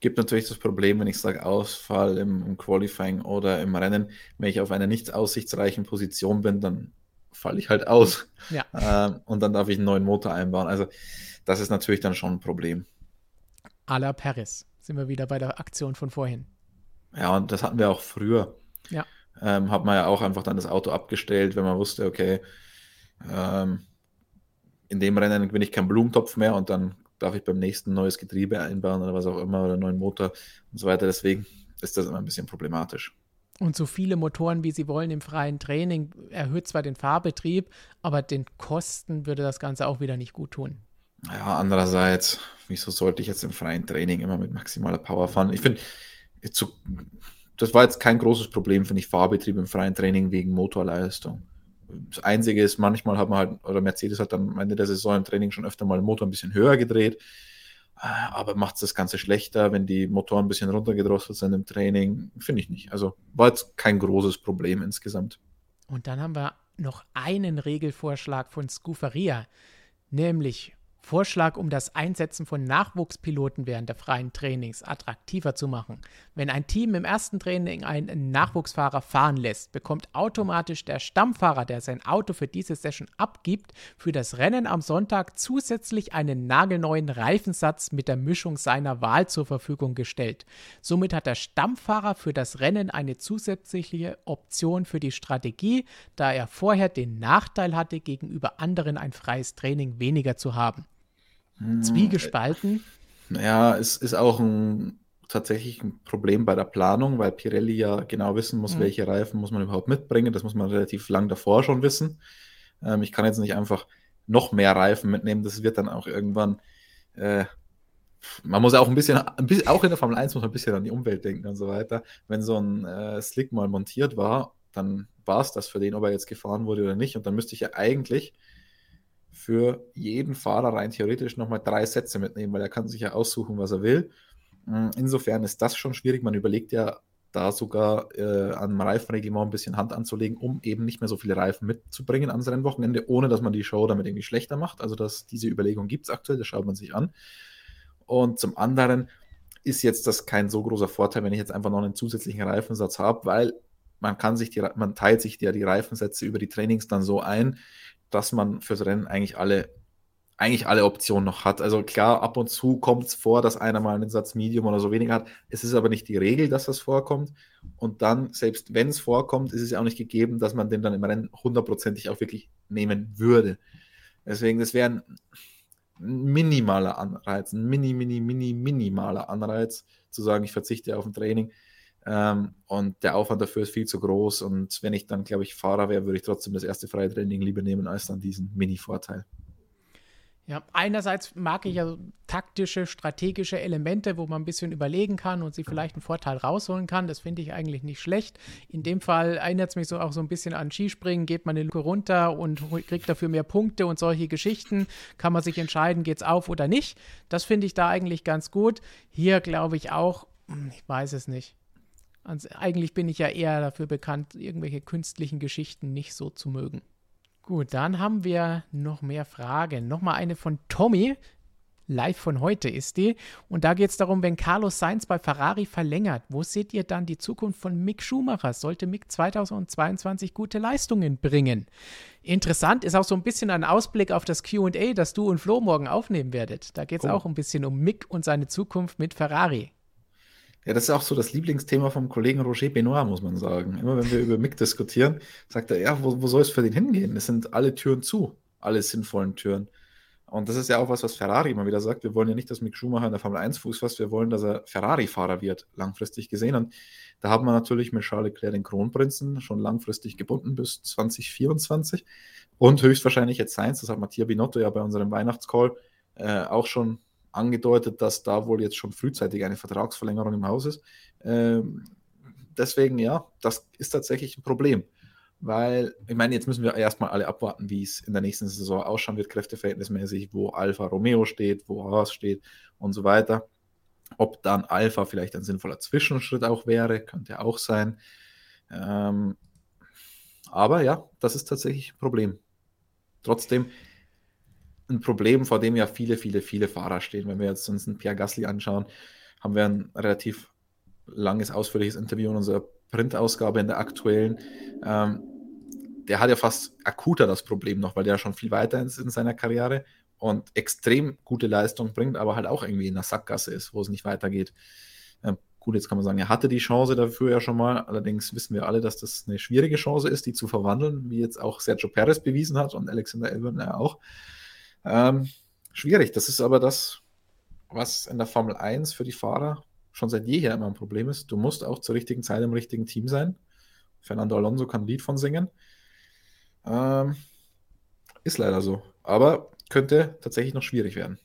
Gibt natürlich das Problem, wenn ich sage Ausfall im, im, Qualifying oder im Rennen, wenn ich auf einer nicht aussichtsreichen Position bin, dann falle ich halt aus. Ja. Ähm, und dann darf ich einen neuen Motor einbauen. Also das ist natürlich dann schon ein Problem. A la Paris sind wir wieder bei der Aktion von vorhin. Ja, und das hatten wir auch früher. Ja ähm, hat man ja auch einfach dann das Auto abgestellt, wenn man wusste, okay, ähm, in dem Rennen bin ich kein Blumentopf mehr und dann darf ich beim nächsten neues Getriebe einbauen oder was auch immer oder einen neuen Motor und so weiter. Deswegen ist das immer ein bisschen problematisch. Und so viele Motoren, wie sie wollen im freien Training, erhöht zwar den Fahrbetrieb, aber den Kosten würde das Ganze auch wieder nicht gut tun. Ja, andererseits, wieso sollte ich jetzt im freien Training immer mit maximaler Power fahren? Ich finde, das war jetzt kein großes Problem, finde ich, Fahrbetrieb im freien Training wegen Motorleistung. Das Einzige ist, manchmal hat man halt, oder Mercedes hat dann am Ende der Saison im Training schon öfter mal den Motor ein bisschen höher gedreht. Äh, aber macht es das Ganze schlechter, wenn die Motoren ein bisschen runtergedrosselt sind im Training? Finde ich nicht. Also war jetzt kein großes Problem insgesamt. Und dann haben wir noch einen Regelvorschlag von Scuferia, nämlich Vorschlag, um das Einsetzen von Nachwuchspiloten während der freien Trainings attraktiver zu machen. Wenn ein Team im ersten Training einen Nachwuchsfahrer fahren lässt, bekommt automatisch der Stammfahrer, der sein Auto für diese Session abgibt, für das Rennen am Sonntag zusätzlich einen nagelneuen Reifensatz mit der Mischung seiner Wahl zur Verfügung gestellt. Somit hat der Stammfahrer für das Rennen eine zusätzliche Option für die Strategie, da er vorher den Nachteil hatte, gegenüber anderen ein freies Training weniger zu haben. Hm, Zwiegespalten. Ja, es ist auch ein, tatsächlich ein Problem bei der Planung, weil Pirelli ja genau wissen muss, mhm. welche Reifen muss man überhaupt mitbringen. Das muss man relativ lang davor schon wissen. Ähm, ich kann jetzt nicht einfach noch mehr Reifen mitnehmen. Das wird dann auch irgendwann. Äh, man muss auch ein bisschen, ein bisschen, auch in der Formel 1 muss man ein bisschen an die Umwelt denken und so weiter. Wenn so ein äh, Slick mal montiert war, dann war es das für den, ob er jetzt gefahren wurde oder nicht. Und dann müsste ich ja eigentlich für jeden Fahrer rein theoretisch nochmal drei Sätze mitnehmen, weil er kann sich ja aussuchen, was er will. Mm, insofern ist das schon schwierig. Man überlegt ja da sogar äh, am Reifenreglement ein bisschen Hand anzulegen, um eben nicht mehr so viele Reifen mitzubringen ans Rennwochenende, ohne dass man die Show damit irgendwie schlechter macht. Also dass diese Überlegung gibt es aktuell, das schaut man sich an. Und zum anderen ist jetzt das kein so großer Vorteil, wenn ich jetzt einfach noch einen zusätzlichen Reifensatz habe, weil man kann sich die, man teilt sich ja die Reifensätze über die Trainings dann so ein, dass man fürs Rennen eigentlich alle, eigentlich alle Optionen noch hat. Also klar, ab und zu kommt es vor, dass einer mal einen Satz Medium oder so weniger hat. Es ist aber nicht die Regel, dass das vorkommt. Und dann, selbst wenn es vorkommt, ist es ja auch nicht gegeben, dass man den dann im Rennen hundertprozentig auch wirklich nehmen würde. Deswegen, das wäre ein minimaler Anreiz, ein mini, mini, mini, minimaler Anreiz, zu sagen, ich verzichte auf ein Training. Ähm, und der Aufwand dafür ist viel zu groß. Und wenn ich dann, glaube ich, Fahrer wäre, würde ich trotzdem das erste freie Training lieber nehmen, als dann diesen Mini-Vorteil. Ja, einerseits mag ich ja taktische, strategische Elemente, wo man ein bisschen überlegen kann und sich vielleicht einen Vorteil rausholen kann. Das finde ich eigentlich nicht schlecht. In dem Fall erinnert es mich so auch so ein bisschen an Skispringen. Geht man eine Luke runter und kriegt dafür mehr Punkte und solche Geschichten. Kann man sich entscheiden, geht es auf oder nicht. Das finde ich da eigentlich ganz gut. Hier glaube ich auch, hm, ich weiß es nicht. Also eigentlich bin ich ja eher dafür bekannt, irgendwelche künstlichen Geschichten nicht so zu mögen. Gut, dann haben wir noch mehr Fragen. Nochmal eine von Tommy. Live von heute ist die. Und da geht es darum, wenn Carlos Sainz bei Ferrari verlängert, wo seht ihr dann die Zukunft von Mick Schumacher? Sollte Mick 2022 gute Leistungen bringen? Interessant ist auch so ein bisschen ein Ausblick auf das QA, das du und Flo morgen aufnehmen werdet. Da geht es oh. auch ein bisschen um Mick und seine Zukunft mit Ferrari. Ja, das ist auch so das Lieblingsthema vom Kollegen Roger Benoit, muss man sagen. Immer wenn wir über Mick diskutieren, sagt er, ja, wo, wo soll es für den hingehen? Es sind alle Türen zu, alle sinnvollen Türen. Und das ist ja auch was, was Ferrari immer wieder sagt. Wir wollen ja nicht, dass Mick Schumacher in der Formel 1 Fuß fasst, wir wollen, dass er Ferrari-Fahrer wird, langfristig gesehen. Und da haben wir natürlich mit Charles Leclerc den Kronprinzen schon langfristig gebunden bis 2024. Und höchstwahrscheinlich jetzt Sainz, das hat Mattia Binotto ja bei unserem Weihnachtscall äh, auch schon angedeutet, dass da wohl jetzt schon frühzeitig eine Vertragsverlängerung im Haus ist. Ähm, deswegen, ja, das ist tatsächlich ein Problem. Weil, ich meine, jetzt müssen wir erstmal alle abwarten, wie es in der nächsten Saison ausschauen wird, kräfteverhältnismäßig, wo Alfa Romeo steht, wo Haas steht und so weiter. Ob dann Alfa vielleicht ein sinnvoller Zwischenschritt auch wäre, könnte auch sein. Ähm, aber ja, das ist tatsächlich ein Problem. Trotzdem, ein Problem, vor dem ja viele, viele, viele Fahrer stehen. Wenn wir jetzt uns einen Pierre Gasly anschauen, haben wir ein relativ langes, ausführliches Interview in unserer Printausgabe in der aktuellen. Ähm, der hat ja fast akuter das Problem noch, weil der ja schon viel weiter ist in seiner Karriere und extrem gute Leistung bringt, aber halt auch irgendwie in der Sackgasse ist, wo es nicht weitergeht. Ähm, gut, jetzt kann man sagen, er hatte die Chance dafür ja schon mal. Allerdings wissen wir alle, dass das eine schwierige Chance ist, die zu verwandeln, wie jetzt auch Sergio Perez bewiesen hat und Alexander Albon ja auch. Ähm, schwierig. Das ist aber das, was in der Formel 1 für die Fahrer schon seit jeher immer ein Problem ist. Du musst auch zur richtigen Zeit im richtigen Team sein. Fernando Alonso kann ein Lied von singen. Ähm, ist leider so. Aber könnte tatsächlich noch schwierig werden.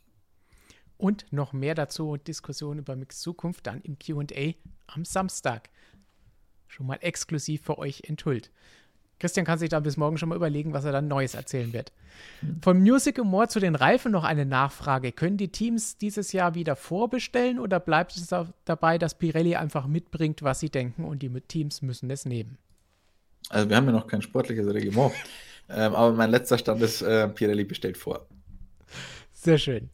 Und noch mehr dazu Diskussion über Mix Zukunft dann im QA am Samstag. Schon mal exklusiv für euch enthüllt. Christian kann sich da bis morgen schon mal überlegen, was er dann Neues erzählen wird. Von Music and More zu den Reifen noch eine Nachfrage. Können die Teams dieses Jahr wieder vorbestellen oder bleibt es dabei, dass Pirelli einfach mitbringt, was sie denken und die Teams müssen es nehmen? Also wir haben ja noch kein sportliches Reglement. ähm, aber mein letzter Stand ist, äh, Pirelli bestellt vor. Sehr schön.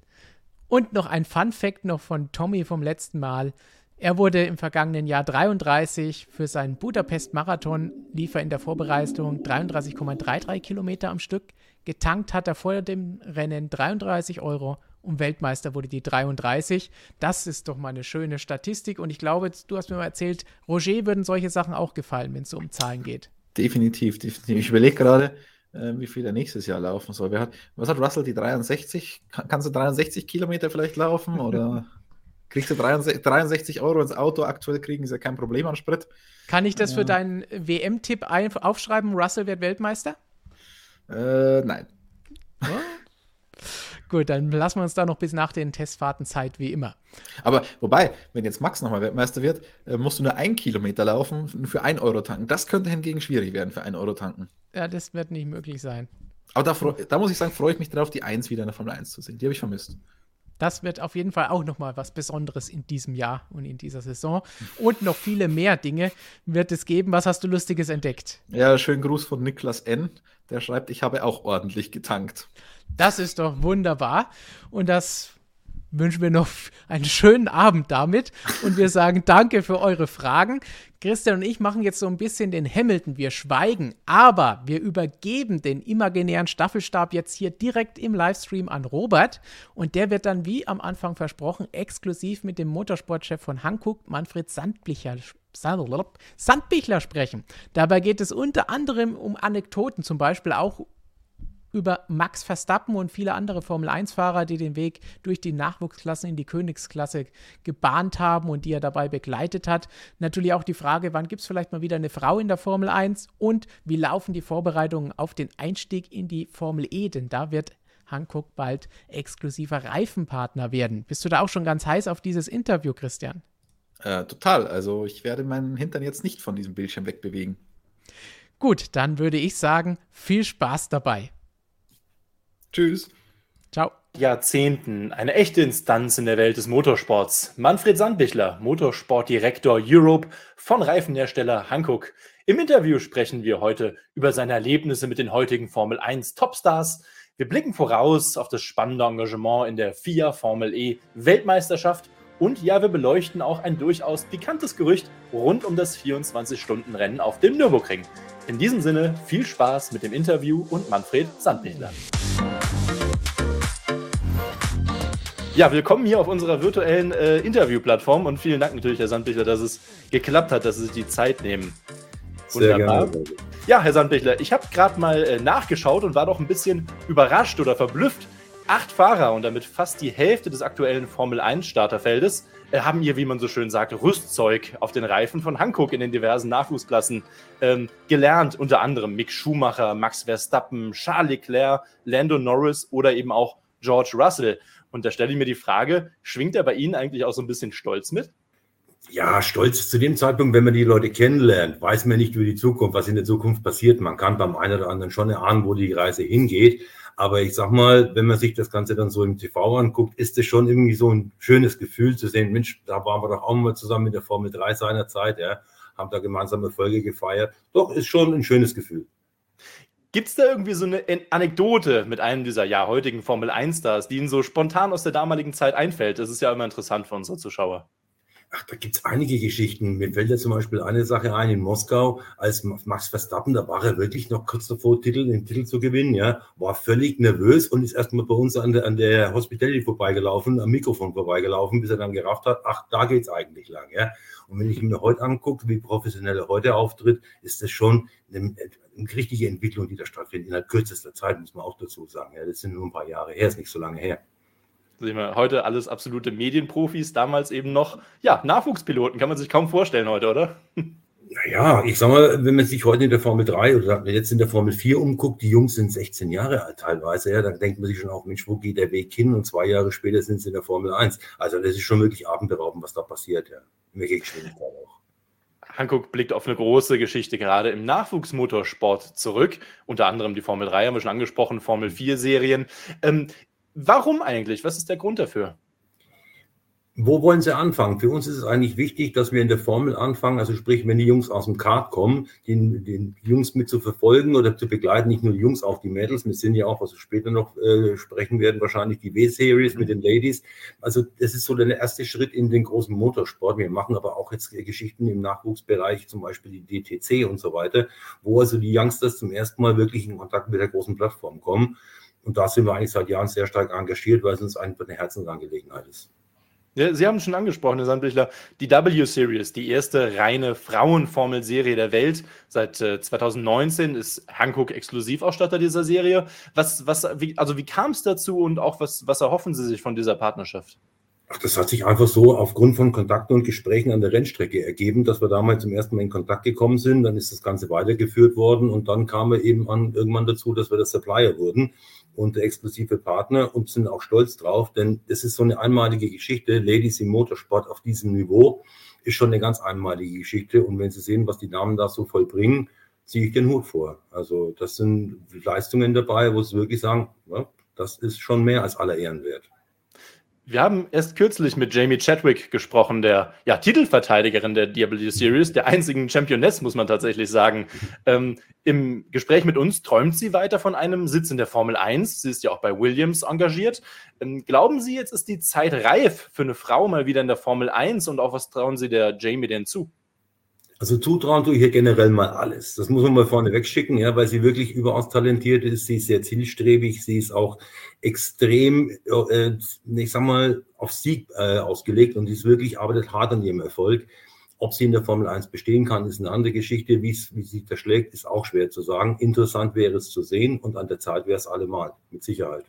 Und noch ein Fun Fact noch von Tommy vom letzten Mal. Er wurde im vergangenen Jahr 33 für seinen Budapest-Marathon, lief er in der Vorbereitung 33,33 Kilometer am Stück. Getankt hat er vor dem Rennen 33 Euro und Weltmeister wurde die 33. Das ist doch mal eine schöne Statistik und ich glaube, du hast mir mal erzählt, Roger würden solche Sachen auch gefallen, wenn es so um Zahlen geht. Definitiv, definitiv. Ich überlege gerade, äh, wie viel er nächstes Jahr laufen soll. Hat, was hat Russell, die 63? kannst du 63 Kilometer vielleicht laufen oder? Kriegst du 63 Euro ins Auto aktuell kriegen, ja kein Problem an Sprit. Kann ich das für deinen WM-Tipp aufschreiben? Russell wird Weltmeister? Äh, nein. Oh. Gut, dann lassen wir uns da noch bis nach den Testfahrten Zeit, wie immer. Aber wobei, wenn jetzt Max nochmal Weltmeister wird, äh, musst du nur einen Kilometer laufen für ein Euro tanken. Das könnte hingegen schwierig werden für ein Euro tanken. Ja, das wird nicht möglich sein. Aber da, da muss ich sagen, freue ich mich drauf, die 1 wieder in der Formel 1 zu sehen. Die habe ich vermisst. Das wird auf jeden Fall auch nochmal was Besonderes in diesem Jahr und in dieser Saison. Und noch viele mehr Dinge wird es geben. Was hast du Lustiges entdeckt? Ja, schönen Gruß von Niklas N. Der schreibt, ich habe auch ordentlich getankt. Das ist doch wunderbar. Und das wünschen wir noch einen schönen Abend damit. Und wir sagen danke für eure Fragen. Christian und ich machen jetzt so ein bisschen den Hamilton. Wir schweigen, aber wir übergeben den imaginären Staffelstab jetzt hier direkt im Livestream an Robert. Und der wird dann, wie am Anfang versprochen, exklusiv mit dem Motorsportchef von Hankook, Manfred Sandblicher, Sandbichler sprechen. Dabei geht es unter anderem um Anekdoten, zum Beispiel auch über Max Verstappen und viele andere Formel-1-Fahrer, die den Weg durch die Nachwuchsklassen in die Königsklasse gebahnt haben und die er dabei begleitet hat. Natürlich auch die Frage, wann gibt es vielleicht mal wieder eine Frau in der Formel 1 und wie laufen die Vorbereitungen auf den Einstieg in die Formel E, denn da wird Hankook bald exklusiver Reifenpartner werden. Bist du da auch schon ganz heiß auf dieses Interview, Christian? Äh, total. Also ich werde meinen Hintern jetzt nicht von diesem Bildschirm wegbewegen. Gut, dann würde ich sagen, viel Spaß dabei. Tschüss. Ciao. Jahrzehnten eine echte Instanz in der Welt des Motorsports. Manfred Sandbichler, Motorsportdirektor Europe von Reifenhersteller Hankook. Im Interview sprechen wir heute über seine Erlebnisse mit den heutigen Formel 1 Topstars. Wir blicken voraus auf das spannende Engagement in der FIA Formel E Weltmeisterschaft und ja, wir beleuchten auch ein durchaus pikantes Gerücht rund um das 24-Stunden-Rennen auf dem Nürburgring. In diesem Sinne viel Spaß mit dem Interview und Manfred Sandbichler. Ja, willkommen hier auf unserer virtuellen äh, Interviewplattform und vielen Dank natürlich, Herr Sandbichler, dass es geklappt hat, dass Sie sich die Zeit nehmen. Sehr Wunderbar. gerne. Ja, Herr Sandbichler, ich habe gerade mal äh, nachgeschaut und war doch ein bisschen überrascht oder verblüfft. Acht Fahrer und damit fast die Hälfte des aktuellen Formel 1 Starterfeldes äh, haben ihr, wie man so schön sagt, Rüstzeug auf den Reifen von Hankook in den diversen Nachwuchsklassen ähm, gelernt. Unter anderem Mick Schumacher, Max Verstappen, Charles Leclerc, Lando Norris oder eben auch George Russell. Und da stelle ich mir die Frage, schwingt er bei Ihnen eigentlich auch so ein bisschen Stolz mit? Ja, stolz zu dem Zeitpunkt, wenn man die Leute kennenlernt, weiß man nicht über die Zukunft, was in der Zukunft passiert. Man kann beim einen oder anderen schon erahnen, wo die Reise hingeht. Aber ich sag mal, wenn man sich das Ganze dann so im TV anguckt, ist es schon irgendwie so ein schönes Gefühl zu sehen, Mensch, da waren wir doch auch mal zusammen mit der Formel 3 seiner Zeit, ja, haben da gemeinsame Erfolge gefeiert. Doch, ist schon ein schönes Gefühl. Gibt es da irgendwie so eine Anekdote mit einem dieser ja, heutigen Formel 1-Stars, die Ihnen so spontan aus der damaligen Zeit einfällt? Das ist ja immer interessant für unsere Zuschauer. Ach, da gibt es einige Geschichten. Mir fällt ja zum Beispiel eine Sache ein in Moskau, als Max Verstappen, da war er wirklich noch kurz davor, Titel, den Titel zu gewinnen, ja, war völlig nervös und ist erstmal bei uns an der, an der Hospitality vorbeigelaufen, am Mikrofon vorbeigelaufen, bis er dann gerafft hat, ach, da geht's eigentlich lang, ja. Und wenn ich mir heute angucke, wie professionell er heute auftritt, ist das schon eine, eine richtige Entwicklung, die da stattfindet. Innerhalb kürzester Zeit, muss man auch dazu sagen. Ja, das sind nur ein paar Jahre her, ist nicht so lange her. Sehen wir heute alles absolute Medienprofis, damals eben noch, ja, Nachwuchspiloten, kann man sich kaum vorstellen heute, oder? Naja, ich sag mal, wenn man sich heute in der Formel 3 oder jetzt in der Formel 4 umguckt, die Jungs sind 16 Jahre alt teilweise, ja, dann denkt man sich schon auch, Mensch, wo geht der Weg hin? Und zwei Jahre später sind sie in der Formel 1. Also das ist schon wirklich atemberaubend, was da passiert, ja. Welche Geschwindigkeit auch. Hankook blickt auf eine große Geschichte gerade im Nachwuchsmotorsport zurück. Unter anderem die Formel 3 haben wir schon angesprochen, Formel 4 Serien. Ähm, warum eigentlich? Was ist der Grund dafür? Wo wollen Sie anfangen? Für uns ist es eigentlich wichtig, dass wir in der Formel anfangen, also sprich, wenn die Jungs aus dem Kart kommen, den, den Jungs mit zu verfolgen oder zu begleiten, nicht nur die Jungs, auch die Mädels. Wir sind ja auch, was wir später noch äh, sprechen werden, wahrscheinlich die W-Series mit den Ladies. Also das ist so der erste Schritt in den großen Motorsport. Wir machen aber auch jetzt Geschichten im Nachwuchsbereich, zum Beispiel die DTC und so weiter, wo also die Youngsters zum ersten Mal wirklich in Kontakt mit der großen Plattform kommen. Und da sind wir eigentlich seit Jahren sehr stark engagiert, weil es uns einfach eine Herzensangelegenheit ist. Sie haben es schon angesprochen, Herr Sandbichler, die W-Series, die erste reine Frauenformelserie der Welt. Seit äh, 2019 ist Hankook Exklusivausstatter dieser Serie. Was, was, wie, also wie kam es dazu und auch was, was erhoffen Sie sich von dieser Partnerschaft? Ach, das hat sich einfach so aufgrund von Kontakten und Gesprächen an der Rennstrecke ergeben, dass wir damals zum ersten Mal in Kontakt gekommen sind. Dann ist das Ganze weitergeführt worden und dann kam wir eben an, irgendwann dazu, dass wir der Supplier wurden und der exklusive Partner und sind auch stolz drauf, denn das ist so eine einmalige Geschichte. Ladies im Motorsport auf diesem Niveau ist schon eine ganz einmalige Geschichte. Und wenn Sie sehen, was die Damen da so vollbringen, ziehe ich den Hut vor. Also das sind Leistungen dabei, wo Sie wirklich sagen, ja, das ist schon mehr als aller Ehren wert. Wir haben erst kürzlich mit Jamie Chadwick gesprochen, der ja, Titelverteidigerin der DW Series, der einzigen Championess, muss man tatsächlich sagen. Ähm, Im Gespräch mit uns träumt sie weiter von einem Sitz in der Formel 1. Sie ist ja auch bei Williams engagiert. Ähm, glauben Sie, jetzt ist die Zeit reif für eine Frau mal wieder in der Formel 1 und auch was trauen Sie der Jamie denn zu? Also zutrauen tue ich hier generell mal alles. Das muss man mal vorne wegschicken, ja, weil sie wirklich überaus talentiert ist. Sie ist sehr zielstrebig. Sie ist auch extrem, äh, ich sag mal, auf Sieg äh, ausgelegt und sie ist wirklich arbeitet hart an ihrem Erfolg. Ob sie in der Formel 1 bestehen kann, ist eine andere Geschichte. Wie, wie sich das schlägt, ist auch schwer zu sagen. Interessant wäre es zu sehen und an der Zeit wäre es allemal, mit Sicherheit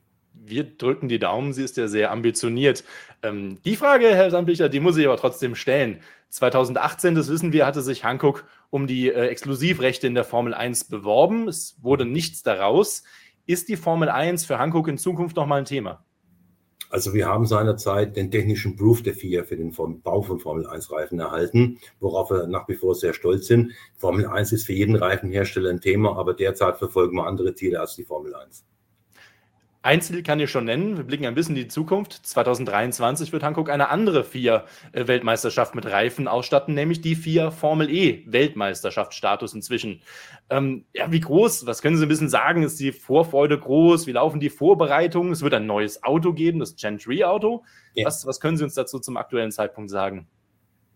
wir drücken die Daumen, sie ist ja sehr ambitioniert. Ähm, die Frage, Herr Sandbicher, die muss ich aber trotzdem stellen. 2018, das wissen wir, hatte sich Hankook um die äh, Exklusivrechte in der Formel 1 beworben. Es wurde nichts daraus. Ist die Formel 1 für Hankook in Zukunft nochmal ein Thema? Also wir haben seinerzeit den technischen Proof der FIA für den Bau von Formel 1 Reifen erhalten, worauf wir nach wie vor sehr stolz sind. Formel 1 ist für jeden Reifenhersteller ein Thema, aber derzeit verfolgen wir andere Ziele als die Formel 1. Einzel kann ich schon nennen. Wir blicken ein bisschen in die Zukunft. 2023 wird Hankook eine andere FIA-Weltmeisterschaft mit Reifen ausstatten, nämlich die FIA Formel E Weltmeisterschaftsstatus inzwischen. Ähm, ja, wie groß? Was können Sie ein bisschen sagen? Ist die Vorfreude groß? Wie laufen die Vorbereitungen? Es wird ein neues Auto geben, das Gentry Auto. Ja. Was, was können Sie uns dazu zum aktuellen Zeitpunkt sagen?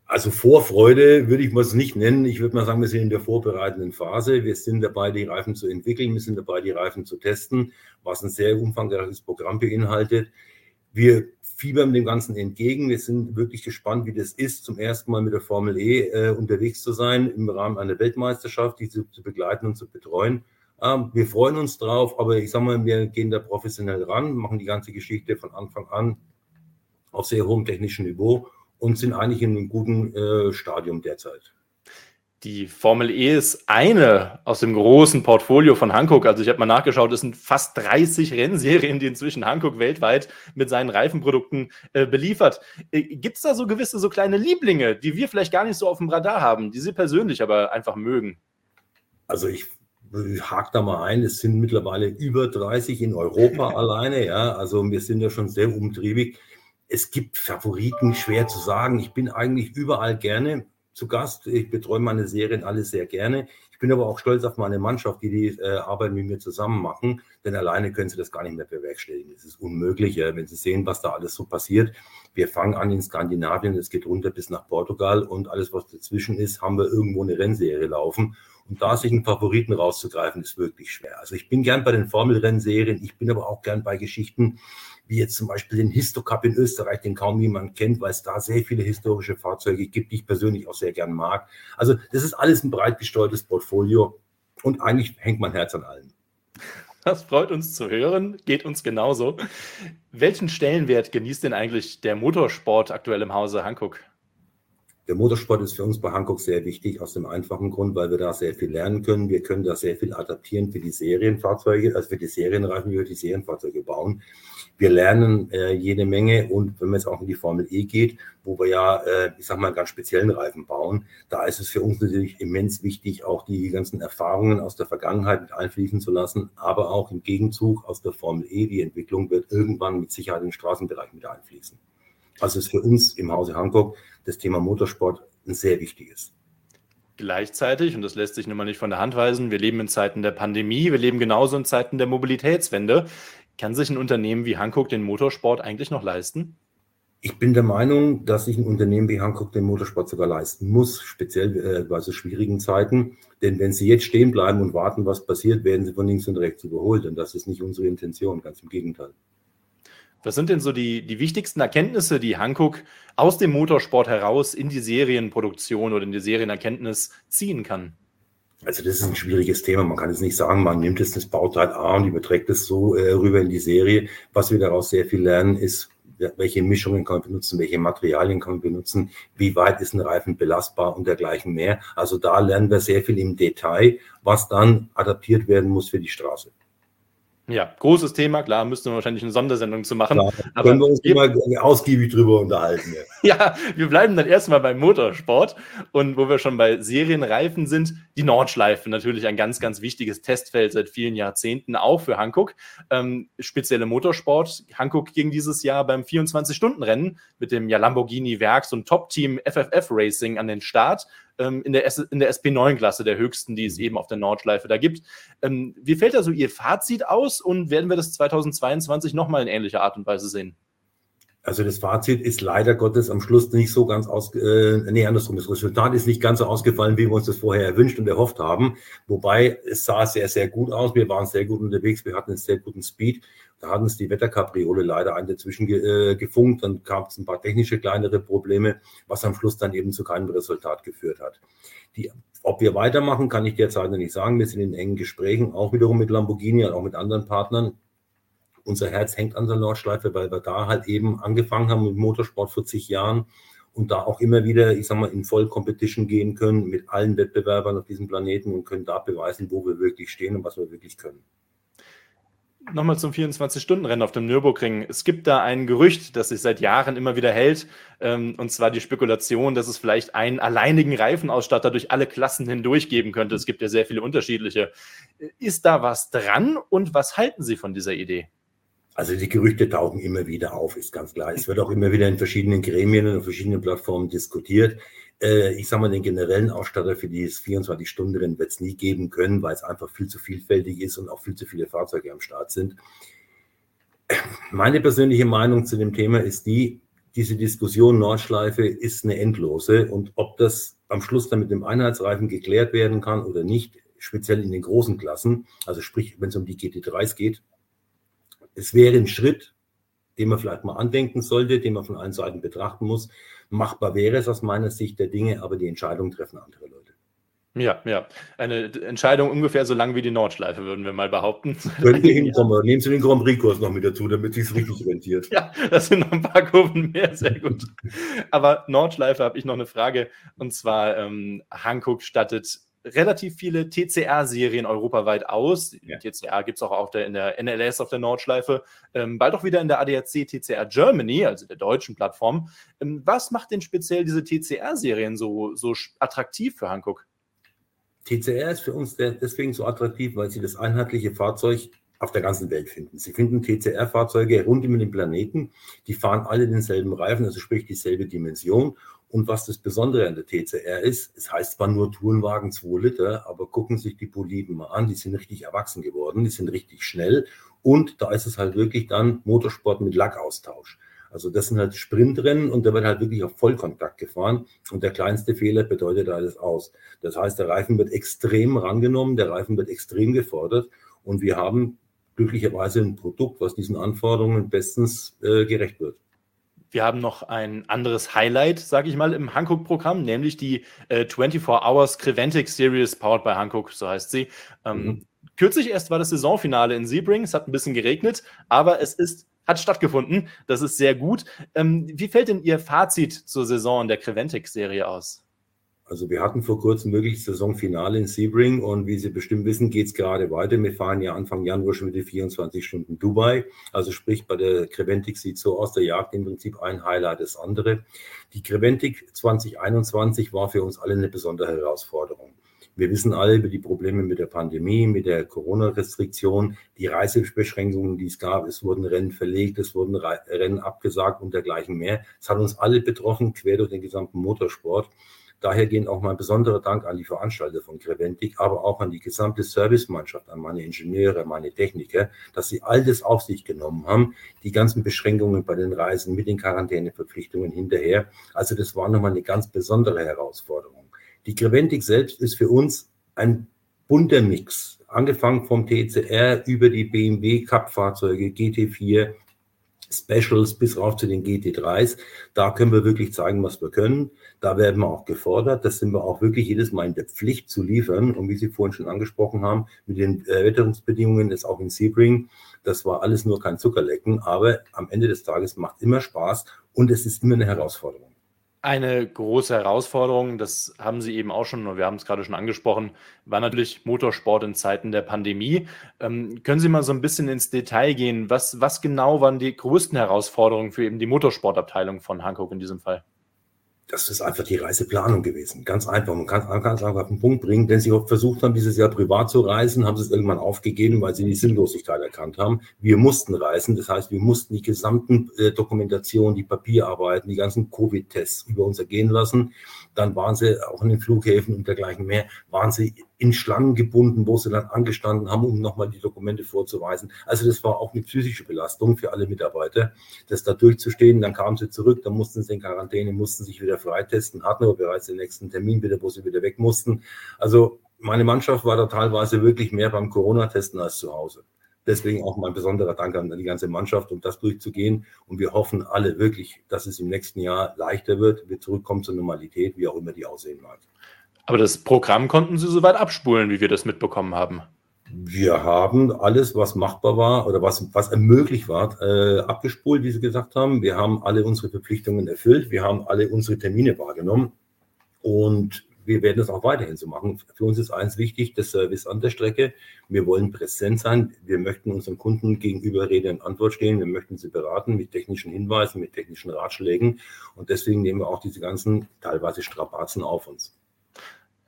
Also Vorfreude würde ich mal es nicht nennen. Ich würde mal sagen, wir sind in der vorbereitenden Phase. Wir sind dabei, die Reifen zu entwickeln. Wir sind dabei, die Reifen zu testen, was ein sehr umfangreiches Programm beinhaltet. Wir fiebern dem Ganzen entgegen. Wir sind wirklich gespannt, wie das ist, zum ersten Mal mit der Formel E äh, unterwegs zu sein, im Rahmen einer Weltmeisterschaft, die zu, zu begleiten und zu betreuen. Ähm, wir freuen uns drauf, aber ich sage mal, wir gehen da professionell ran, machen die ganze Geschichte von Anfang an auf sehr hohem technischen Niveau und sind eigentlich in einem guten äh, Stadium derzeit. Die Formel E ist eine aus dem großen Portfolio von Hankook. Also ich habe mal nachgeschaut, es sind fast 30 Rennserien, die inzwischen Hankook weltweit mit seinen Reifenprodukten äh, beliefert. Äh, Gibt es da so gewisse, so kleine Lieblinge, die wir vielleicht gar nicht so auf dem Radar haben, die Sie persönlich aber einfach mögen? Also ich hake da mal ein, es sind mittlerweile über 30 in Europa alleine, ja. Also wir sind ja schon sehr umtriebig es gibt Favoriten, schwer zu sagen. Ich bin eigentlich überall gerne zu Gast. Ich betreue meine Serien alle sehr gerne. Ich bin aber auch stolz auf meine Mannschaft, die die äh, Arbeit mit mir zusammen machen, denn alleine können sie das gar nicht mehr bewerkstelligen. Es ist unmöglich, äh, wenn sie sehen, was da alles so passiert. Wir fangen an in Skandinavien, es geht runter bis nach Portugal und alles, was dazwischen ist, haben wir irgendwo eine Rennserie laufen. Und da sich einen Favoriten rauszugreifen, ist wirklich schwer. Also ich bin gern bei den Formelrennserien, ich bin aber auch gern bei Geschichten, wie jetzt zum Beispiel den Histocup in Österreich, den kaum jemand kennt, weil es da sehr viele historische Fahrzeuge gibt, die ich persönlich auch sehr gern mag. Also das ist alles ein breit gestreutes Portfolio und eigentlich hängt mein Herz an allem. Das freut uns zu hören, geht uns genauso. Welchen Stellenwert genießt denn eigentlich der Motorsport aktuell im Hause Hankook? Der Motorsport ist für uns bei Hankook sehr wichtig, aus dem einfachen Grund, weil wir da sehr viel lernen können. Wir können da sehr viel adaptieren für die Serienfahrzeuge, also für die Serienreifen, wie wir die Serienfahrzeuge bauen. Wir lernen äh, jede Menge und wenn man jetzt auch in die Formel E geht, wo wir ja, äh, ich sag mal, ganz speziellen Reifen bauen, da ist es für uns natürlich immens wichtig, auch die ganzen Erfahrungen aus der Vergangenheit mit einfließen zu lassen, aber auch im Gegenzug aus der Formel E, die Entwicklung wird irgendwann mit Sicherheit im Straßenbereich mit einfließen. Also ist für uns im Hause Hankook das Thema Motorsport ein sehr wichtiges. Gleichzeitig, und das lässt sich nun mal nicht von der Hand weisen, wir leben in Zeiten der Pandemie, wir leben genauso in Zeiten der Mobilitätswende. Kann sich ein Unternehmen wie Hankook den Motorsport eigentlich noch leisten? Ich bin der Meinung, dass sich ein Unternehmen wie Hankook den Motorsport sogar leisten muss, speziell äh, bei so schwierigen Zeiten. Denn wenn sie jetzt stehen bleiben und warten, was passiert, werden sie von links und rechts überholt. Und das ist nicht unsere Intention, ganz im Gegenteil. Was sind denn so die, die wichtigsten Erkenntnisse, die Hankook aus dem Motorsport heraus in die Serienproduktion oder in die Serienerkenntnis ziehen kann? Also das ist ein schwieriges Thema. Man kann jetzt nicht sagen, man nimmt jetzt das Bauteil A und überträgt es so äh, rüber in die Serie. Was wir daraus sehr viel lernen, ist, welche Mischungen kann man benutzen, welche Materialien kann man benutzen, wie weit ist ein Reifen belastbar und dergleichen mehr. Also da lernen wir sehr viel im Detail, was dann adaptiert werden muss für die Straße. Ja, großes Thema, klar, müssten wir wahrscheinlich eine Sondersendung zu machen. Klar, aber können wir uns immer ausgiebig drüber unterhalten. Ja. ja, wir bleiben dann erstmal beim Motorsport und wo wir schon bei Serienreifen sind, die Nordschleife, natürlich ein ganz, ganz wichtiges Testfeld seit vielen Jahrzehnten, auch für Hankook. Ähm, spezielle Motorsport. Hankook ging dieses Jahr beim 24-Stunden-Rennen mit dem ja, Lamborghini Werks- und Top-Team FFF Racing an den Start ähm, in, der S in der SP9-Klasse, der höchsten, die es mhm. eben auf der Nordschleife da gibt. Ähm, wie fällt da so Ihr Fazit aus und werden wir das 2022 nochmal in ähnlicher Art und Weise sehen? Also das Fazit ist leider Gottes am Schluss nicht so ganz aus, äh, nee, andersrum. Das Resultat ist nicht ganz so ausgefallen, wie wir uns das vorher erwünscht und erhofft haben. Wobei es sah sehr, sehr gut aus. Wir waren sehr gut unterwegs. Wir hatten einen sehr guten Speed. Da hatten es die Wetterkapriole leider einen dazwischen ge, äh, gefunkt. Dann gab es ein paar technische kleinere Probleme, was am Schluss dann eben zu keinem Resultat geführt hat. Die, ob wir weitermachen, kann ich derzeit noch nicht sagen. Wir sind in engen Gesprächen, auch wiederum mit Lamborghini und auch mit anderen Partnern unser Herz hängt an der Nordschleife, weil wir da halt eben angefangen haben mit Motorsport 40 Jahren und da auch immer wieder, ich sag mal, in Vollcompetition gehen können mit allen Wettbewerbern auf diesem Planeten und können da beweisen, wo wir wirklich stehen und was wir wirklich können. Nochmal zum 24-Stunden-Rennen auf dem Nürburgring. Es gibt da ein Gerücht, das sich seit Jahren immer wieder hält, ähm, und zwar die Spekulation, dass es vielleicht einen alleinigen Reifenausstatter durch alle Klassen hindurch geben könnte. Es gibt ja sehr viele unterschiedliche. Ist da was dran und was halten Sie von dieser Idee? Also die Gerüchte tauchen immer wieder auf, ist ganz klar. Es wird auch immer wieder in verschiedenen Gremien und verschiedenen Plattformen diskutiert. Äh, ich sage mal, den generellen Ausstatter für dieses 24-Stunden-Rennen wird es nie geben können, weil es einfach viel zu vielfältig ist und auch viel zu viele Fahrzeuge am Start sind. Meine persönliche Meinung zu dem Thema ist die, diese Diskussion Nordschleife ist eine endlose und ob das am Schluss dann mit dem Einheitsreifen geklärt werden kann oder nicht, speziell in den großen Klassen, also sprich, wenn es um die GT3s geht, es wäre ein Schritt, den man vielleicht mal andenken sollte, den man von allen Seiten betrachten muss. Machbar wäre es aus meiner Sicht der Dinge, aber die Entscheidung treffen andere Leute. Ja, ja. Eine Entscheidung ungefähr so lang wie die Nordschleife, würden wir mal behaupten. Können wir hinkommen. Nehmen Sie den Grand Prix-Kurs noch mit dazu, damit es richtig rentiert. Ja, das sind noch ein paar Kurven mehr, sehr gut. Aber Nordschleife habe ich noch eine Frage. Und zwar, ähm, Hankook stattet relativ viele TCR-Serien europaweit aus. Ja. TCR gibt es auch auf der, in der NLS auf der Nordschleife, ähm, bald auch wieder in der ADAC TCR Germany, also der deutschen Plattform. Ähm, was macht denn speziell diese TCR-Serien so, so attraktiv für Hankook? TCR ist für uns deswegen so attraktiv, weil sie das einheitliche Fahrzeug auf der ganzen Welt finden. Sie finden TCR-Fahrzeuge rund um den Planeten, die fahren alle denselben Reifen, also sprich dieselbe Dimension und was das Besondere an der TCR ist, es heißt zwar nur Tourenwagen 2 Liter, aber gucken sich die Boliden mal an, die sind richtig erwachsen geworden, die sind richtig schnell und da ist es halt wirklich dann Motorsport mit Lackaustausch. Also das sind halt Sprintrennen und da wird halt wirklich auf Vollkontakt gefahren und der kleinste Fehler bedeutet alles aus. Das heißt, der Reifen wird extrem rangenommen, der Reifen wird extrem gefordert und wir haben glücklicherweise ein Produkt, was diesen Anforderungen bestens äh, gerecht wird. Wir haben noch ein anderes Highlight, sage ich mal, im Hankook-Programm, nämlich die äh, 24 Hours Creventic Series powered by Hankook, so heißt sie. Ähm, mhm. Kürzlich erst war das Saisonfinale in Sebring, es hat ein bisschen geregnet, aber es ist, hat stattgefunden. Das ist sehr gut. Ähm, wie fällt denn Ihr Fazit zur Saison der Creventic-Serie aus? Also wir hatten vor kurzem wirklich Saisonfinale in Sebring und wie Sie bestimmt wissen, geht es gerade weiter. Wir fahren ja Anfang Januar schon wieder 24 Stunden Dubai. Also sprich, bei der Creventic sieht so aus, der Jagd im Prinzip ein Highlight das andere. Die Creventic 2021 war für uns alle eine besondere Herausforderung. Wir wissen alle über die Probleme mit der Pandemie, mit der Corona-Restriktion, die Reisebeschränkungen, die es gab. Es wurden Rennen verlegt, es wurden Rennen abgesagt und dergleichen mehr. Es hat uns alle betroffen, quer durch den gesamten Motorsport. Daher gehen auch mein besonderer Dank an die Veranstalter von Creventic, aber auch an die gesamte Servicemannschaft, an meine Ingenieure, meine Techniker, dass sie all das auf sich genommen haben, die ganzen Beschränkungen bei den Reisen mit den Quarantäneverpflichtungen hinterher. Also das war nochmal eine ganz besondere Herausforderung. Die Creventic selbst ist für uns ein bunter Mix, angefangen vom TCR über die BMW Cup-Fahrzeuge, GT4, Specials bis rauf zu den GT3s. Da können wir wirklich zeigen, was wir können. Da werden wir auch gefordert. Das sind wir auch wirklich jedes Mal in der Pflicht zu liefern. Und wie Sie vorhin schon angesprochen haben, mit den äh, Wetterungsbedingungen ist auch in Sebring. Das war alles nur kein Zuckerlecken. Aber am Ende des Tages macht immer Spaß und es ist immer eine Herausforderung. Eine große Herausforderung, das haben Sie eben auch schon, wir haben es gerade schon angesprochen, war natürlich Motorsport in Zeiten der Pandemie. Ähm, können Sie mal so ein bisschen ins Detail gehen? Was, was genau waren die größten Herausforderungen für eben die Motorsportabteilung von Hankook in diesem Fall? Das ist einfach die Reiseplanung gewesen. Ganz einfach. Man kann es ganz einfach auf den Punkt bringen. Denn sie versucht haben, dieses Jahr privat zu reisen, haben sie es irgendwann aufgegeben, weil sie die Sinnlosigkeit erkannt haben. Wir mussten reisen. Das heißt, wir mussten die gesamten äh, Dokumentationen, die Papierarbeiten, die ganzen Covid-Tests über uns ergehen lassen. Dann waren sie auch in den Flughäfen und dergleichen mehr, waren sie in Schlangen gebunden, wo sie dann angestanden haben, um nochmal die Dokumente vorzuweisen. Also das war auch eine psychische Belastung für alle Mitarbeiter, das da durchzustehen. Dann kamen sie zurück, dann mussten sie in Quarantäne, mussten sich wieder freitesten, hatten aber bereits den nächsten Termin wieder, wo sie wieder weg mussten. Also meine Mannschaft war da teilweise wirklich mehr beim Corona-Testen als zu Hause. Deswegen auch mein besonderer Dank an die ganze Mannschaft, um das durchzugehen. Und wir hoffen alle wirklich, dass es im nächsten Jahr leichter wird, wir zurückkommen zur Normalität, wie auch immer die aussehen mag. Aber das Programm konnten Sie soweit abspulen, wie wir das mitbekommen haben. Wir haben alles, was machbar war oder was, was ermöglicht war, äh, abgespult, wie Sie gesagt haben. Wir haben alle unsere Verpflichtungen erfüllt. Wir haben alle unsere Termine wahrgenommen. Und wir werden es auch weiterhin so machen. Für uns ist eins wichtig, der Service an der Strecke. Wir wollen präsent sein. Wir möchten unseren Kunden gegenüber Rede und Antwort stehen. Wir möchten sie beraten mit technischen Hinweisen, mit technischen Ratschlägen. Und deswegen nehmen wir auch diese ganzen teilweise Strapazen auf uns.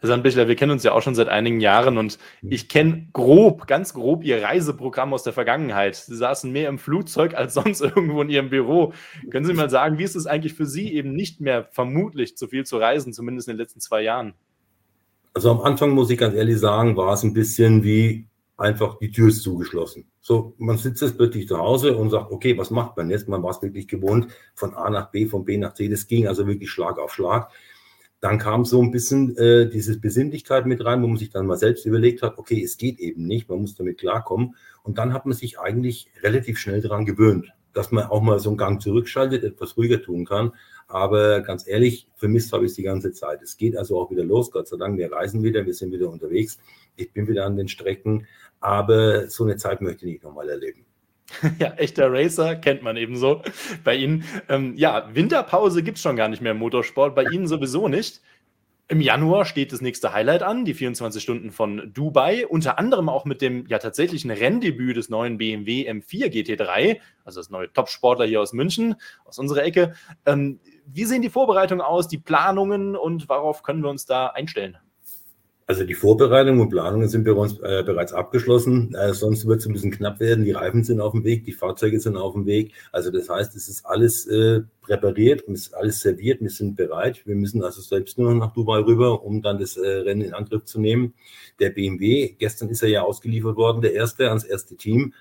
Herr Sandbichler, wir kennen uns ja auch schon seit einigen Jahren und mhm. ich kenne grob, ganz grob Ihr Reiseprogramm aus der Vergangenheit. Sie saßen mehr im Flugzeug als sonst irgendwo in Ihrem Büro. Können Sie mal sagen, wie ist es eigentlich für Sie eben nicht mehr vermutlich zu viel zu reisen, zumindest in den letzten zwei Jahren? Also am Anfang muss ich ganz ehrlich sagen, war es ein bisschen wie einfach die Tür ist zugeschlossen. So, man sitzt jetzt plötzlich zu Hause und sagt, okay, was macht man jetzt? Man war es wirklich gewohnt, von A nach B, von B nach C. Das ging also wirklich Schlag auf Schlag dann kam so ein bisschen äh, diese Besinnlichkeit mit rein, wo man sich dann mal selbst überlegt hat, okay, es geht eben nicht, man muss damit klarkommen. Und dann hat man sich eigentlich relativ schnell daran gewöhnt, dass man auch mal so einen Gang zurückschaltet, etwas ruhiger tun kann. Aber ganz ehrlich, vermisst habe ich es die ganze Zeit. Es geht also auch wieder los, Gott sei Dank. Wir reisen wieder, wir sind wieder unterwegs. Ich bin wieder an den Strecken. Aber so eine Zeit möchte ich nicht nochmal erleben. Ja, echter Racer kennt man ebenso bei Ihnen. Ähm, ja, Winterpause gibt es schon gar nicht mehr im Motorsport, bei Ihnen sowieso nicht. Im Januar steht das nächste Highlight an, die 24 Stunden von Dubai, unter anderem auch mit dem ja tatsächlichen Renndebüt des neuen BMW M4 GT3, also das neue Topsportler hier aus München, aus unserer Ecke. Ähm, wie sehen die Vorbereitungen aus, die Planungen und worauf können wir uns da einstellen? Also die Vorbereitung und Planungen sind bei uns äh, bereits abgeschlossen. Äh, sonst wird es ein bisschen knapp werden. Die Reifen sind auf dem Weg, die Fahrzeuge sind auf dem Weg. Also das heißt, es ist alles äh, präpariert, es ist alles serviert, wir sind bereit. Wir müssen also selbst nur nach Dubai rüber, um dann das äh, Rennen in Angriff zu nehmen. Der BMW, gestern ist er ja ausgeliefert worden, der erste ans erste Team,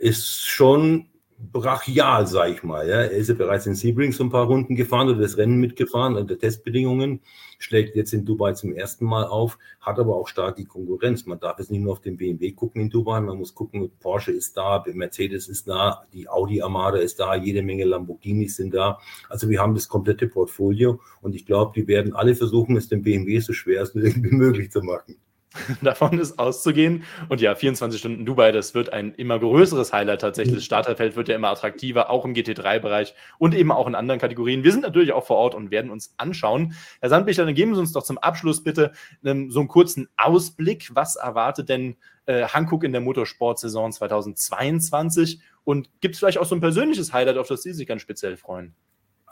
ist schon brachial, sage ich mal. Ja. Er ist ja bereits in Sebring so ein paar Runden gefahren oder das Rennen mitgefahren unter Testbedingungen, schlägt jetzt in Dubai zum ersten Mal auf, hat aber auch stark die Konkurrenz. Man darf jetzt nicht nur auf den BMW gucken in Dubai, man muss gucken, Porsche ist da, Mercedes ist da, die Audi Armada ist da, jede Menge Lamborghinis sind da. Also wir haben das komplette Portfolio und ich glaube, die werden alle versuchen, es dem BMW so schwer als möglich zu machen. Davon ist auszugehen. Und ja, 24 Stunden Dubai, das wird ein immer größeres Highlight tatsächlich. Das Starterfeld wird ja immer attraktiver, auch im GT3-Bereich und eben auch in anderen Kategorien. Wir sind natürlich auch vor Ort und werden uns anschauen. Herr Sandbichler, dann geben Sie uns doch zum Abschluss bitte ähm, so einen kurzen Ausblick. Was erwartet denn äh, Hankook in der Motorsportsaison 2022? Und gibt es vielleicht auch so ein persönliches Highlight, auf das Sie sich ganz speziell freuen?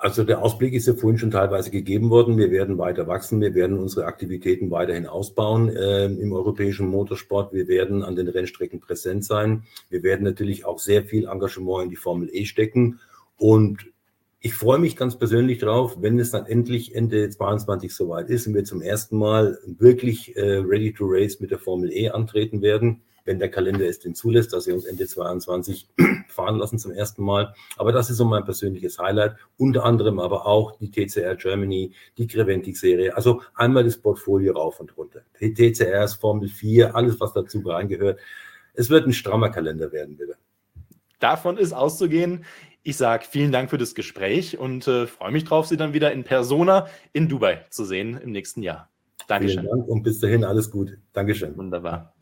Also der Ausblick ist ja vorhin schon teilweise gegeben worden. Wir werden weiter wachsen. Wir werden unsere Aktivitäten weiterhin ausbauen äh, im europäischen Motorsport. Wir werden an den Rennstrecken präsent sein. Wir werden natürlich auch sehr viel Engagement in die Formel E stecken. Und ich freue mich ganz persönlich drauf, wenn es dann endlich Ende 22 soweit ist und wir zum ersten Mal wirklich äh, ready to race mit der Formel E antreten werden wenn der Kalender es denn zulässt, dass wir uns Ende 22 fahren lassen zum ersten Mal. Aber das ist so mein persönliches Highlight. Unter anderem aber auch die TCR Germany, die Creventic-Serie. Also einmal das Portfolio rauf und runter. Die TCRs, Formel 4, alles, was dazu reingehört. Es wird ein strammer Kalender werden, bitte. Davon ist auszugehen. Ich sage vielen Dank für das Gespräch und äh, freue mich drauf, Sie dann wieder in Persona in Dubai zu sehen im nächsten Jahr. Dankeschön. Vielen Dank und bis dahin alles Gute. Dankeschön. Wunderbar.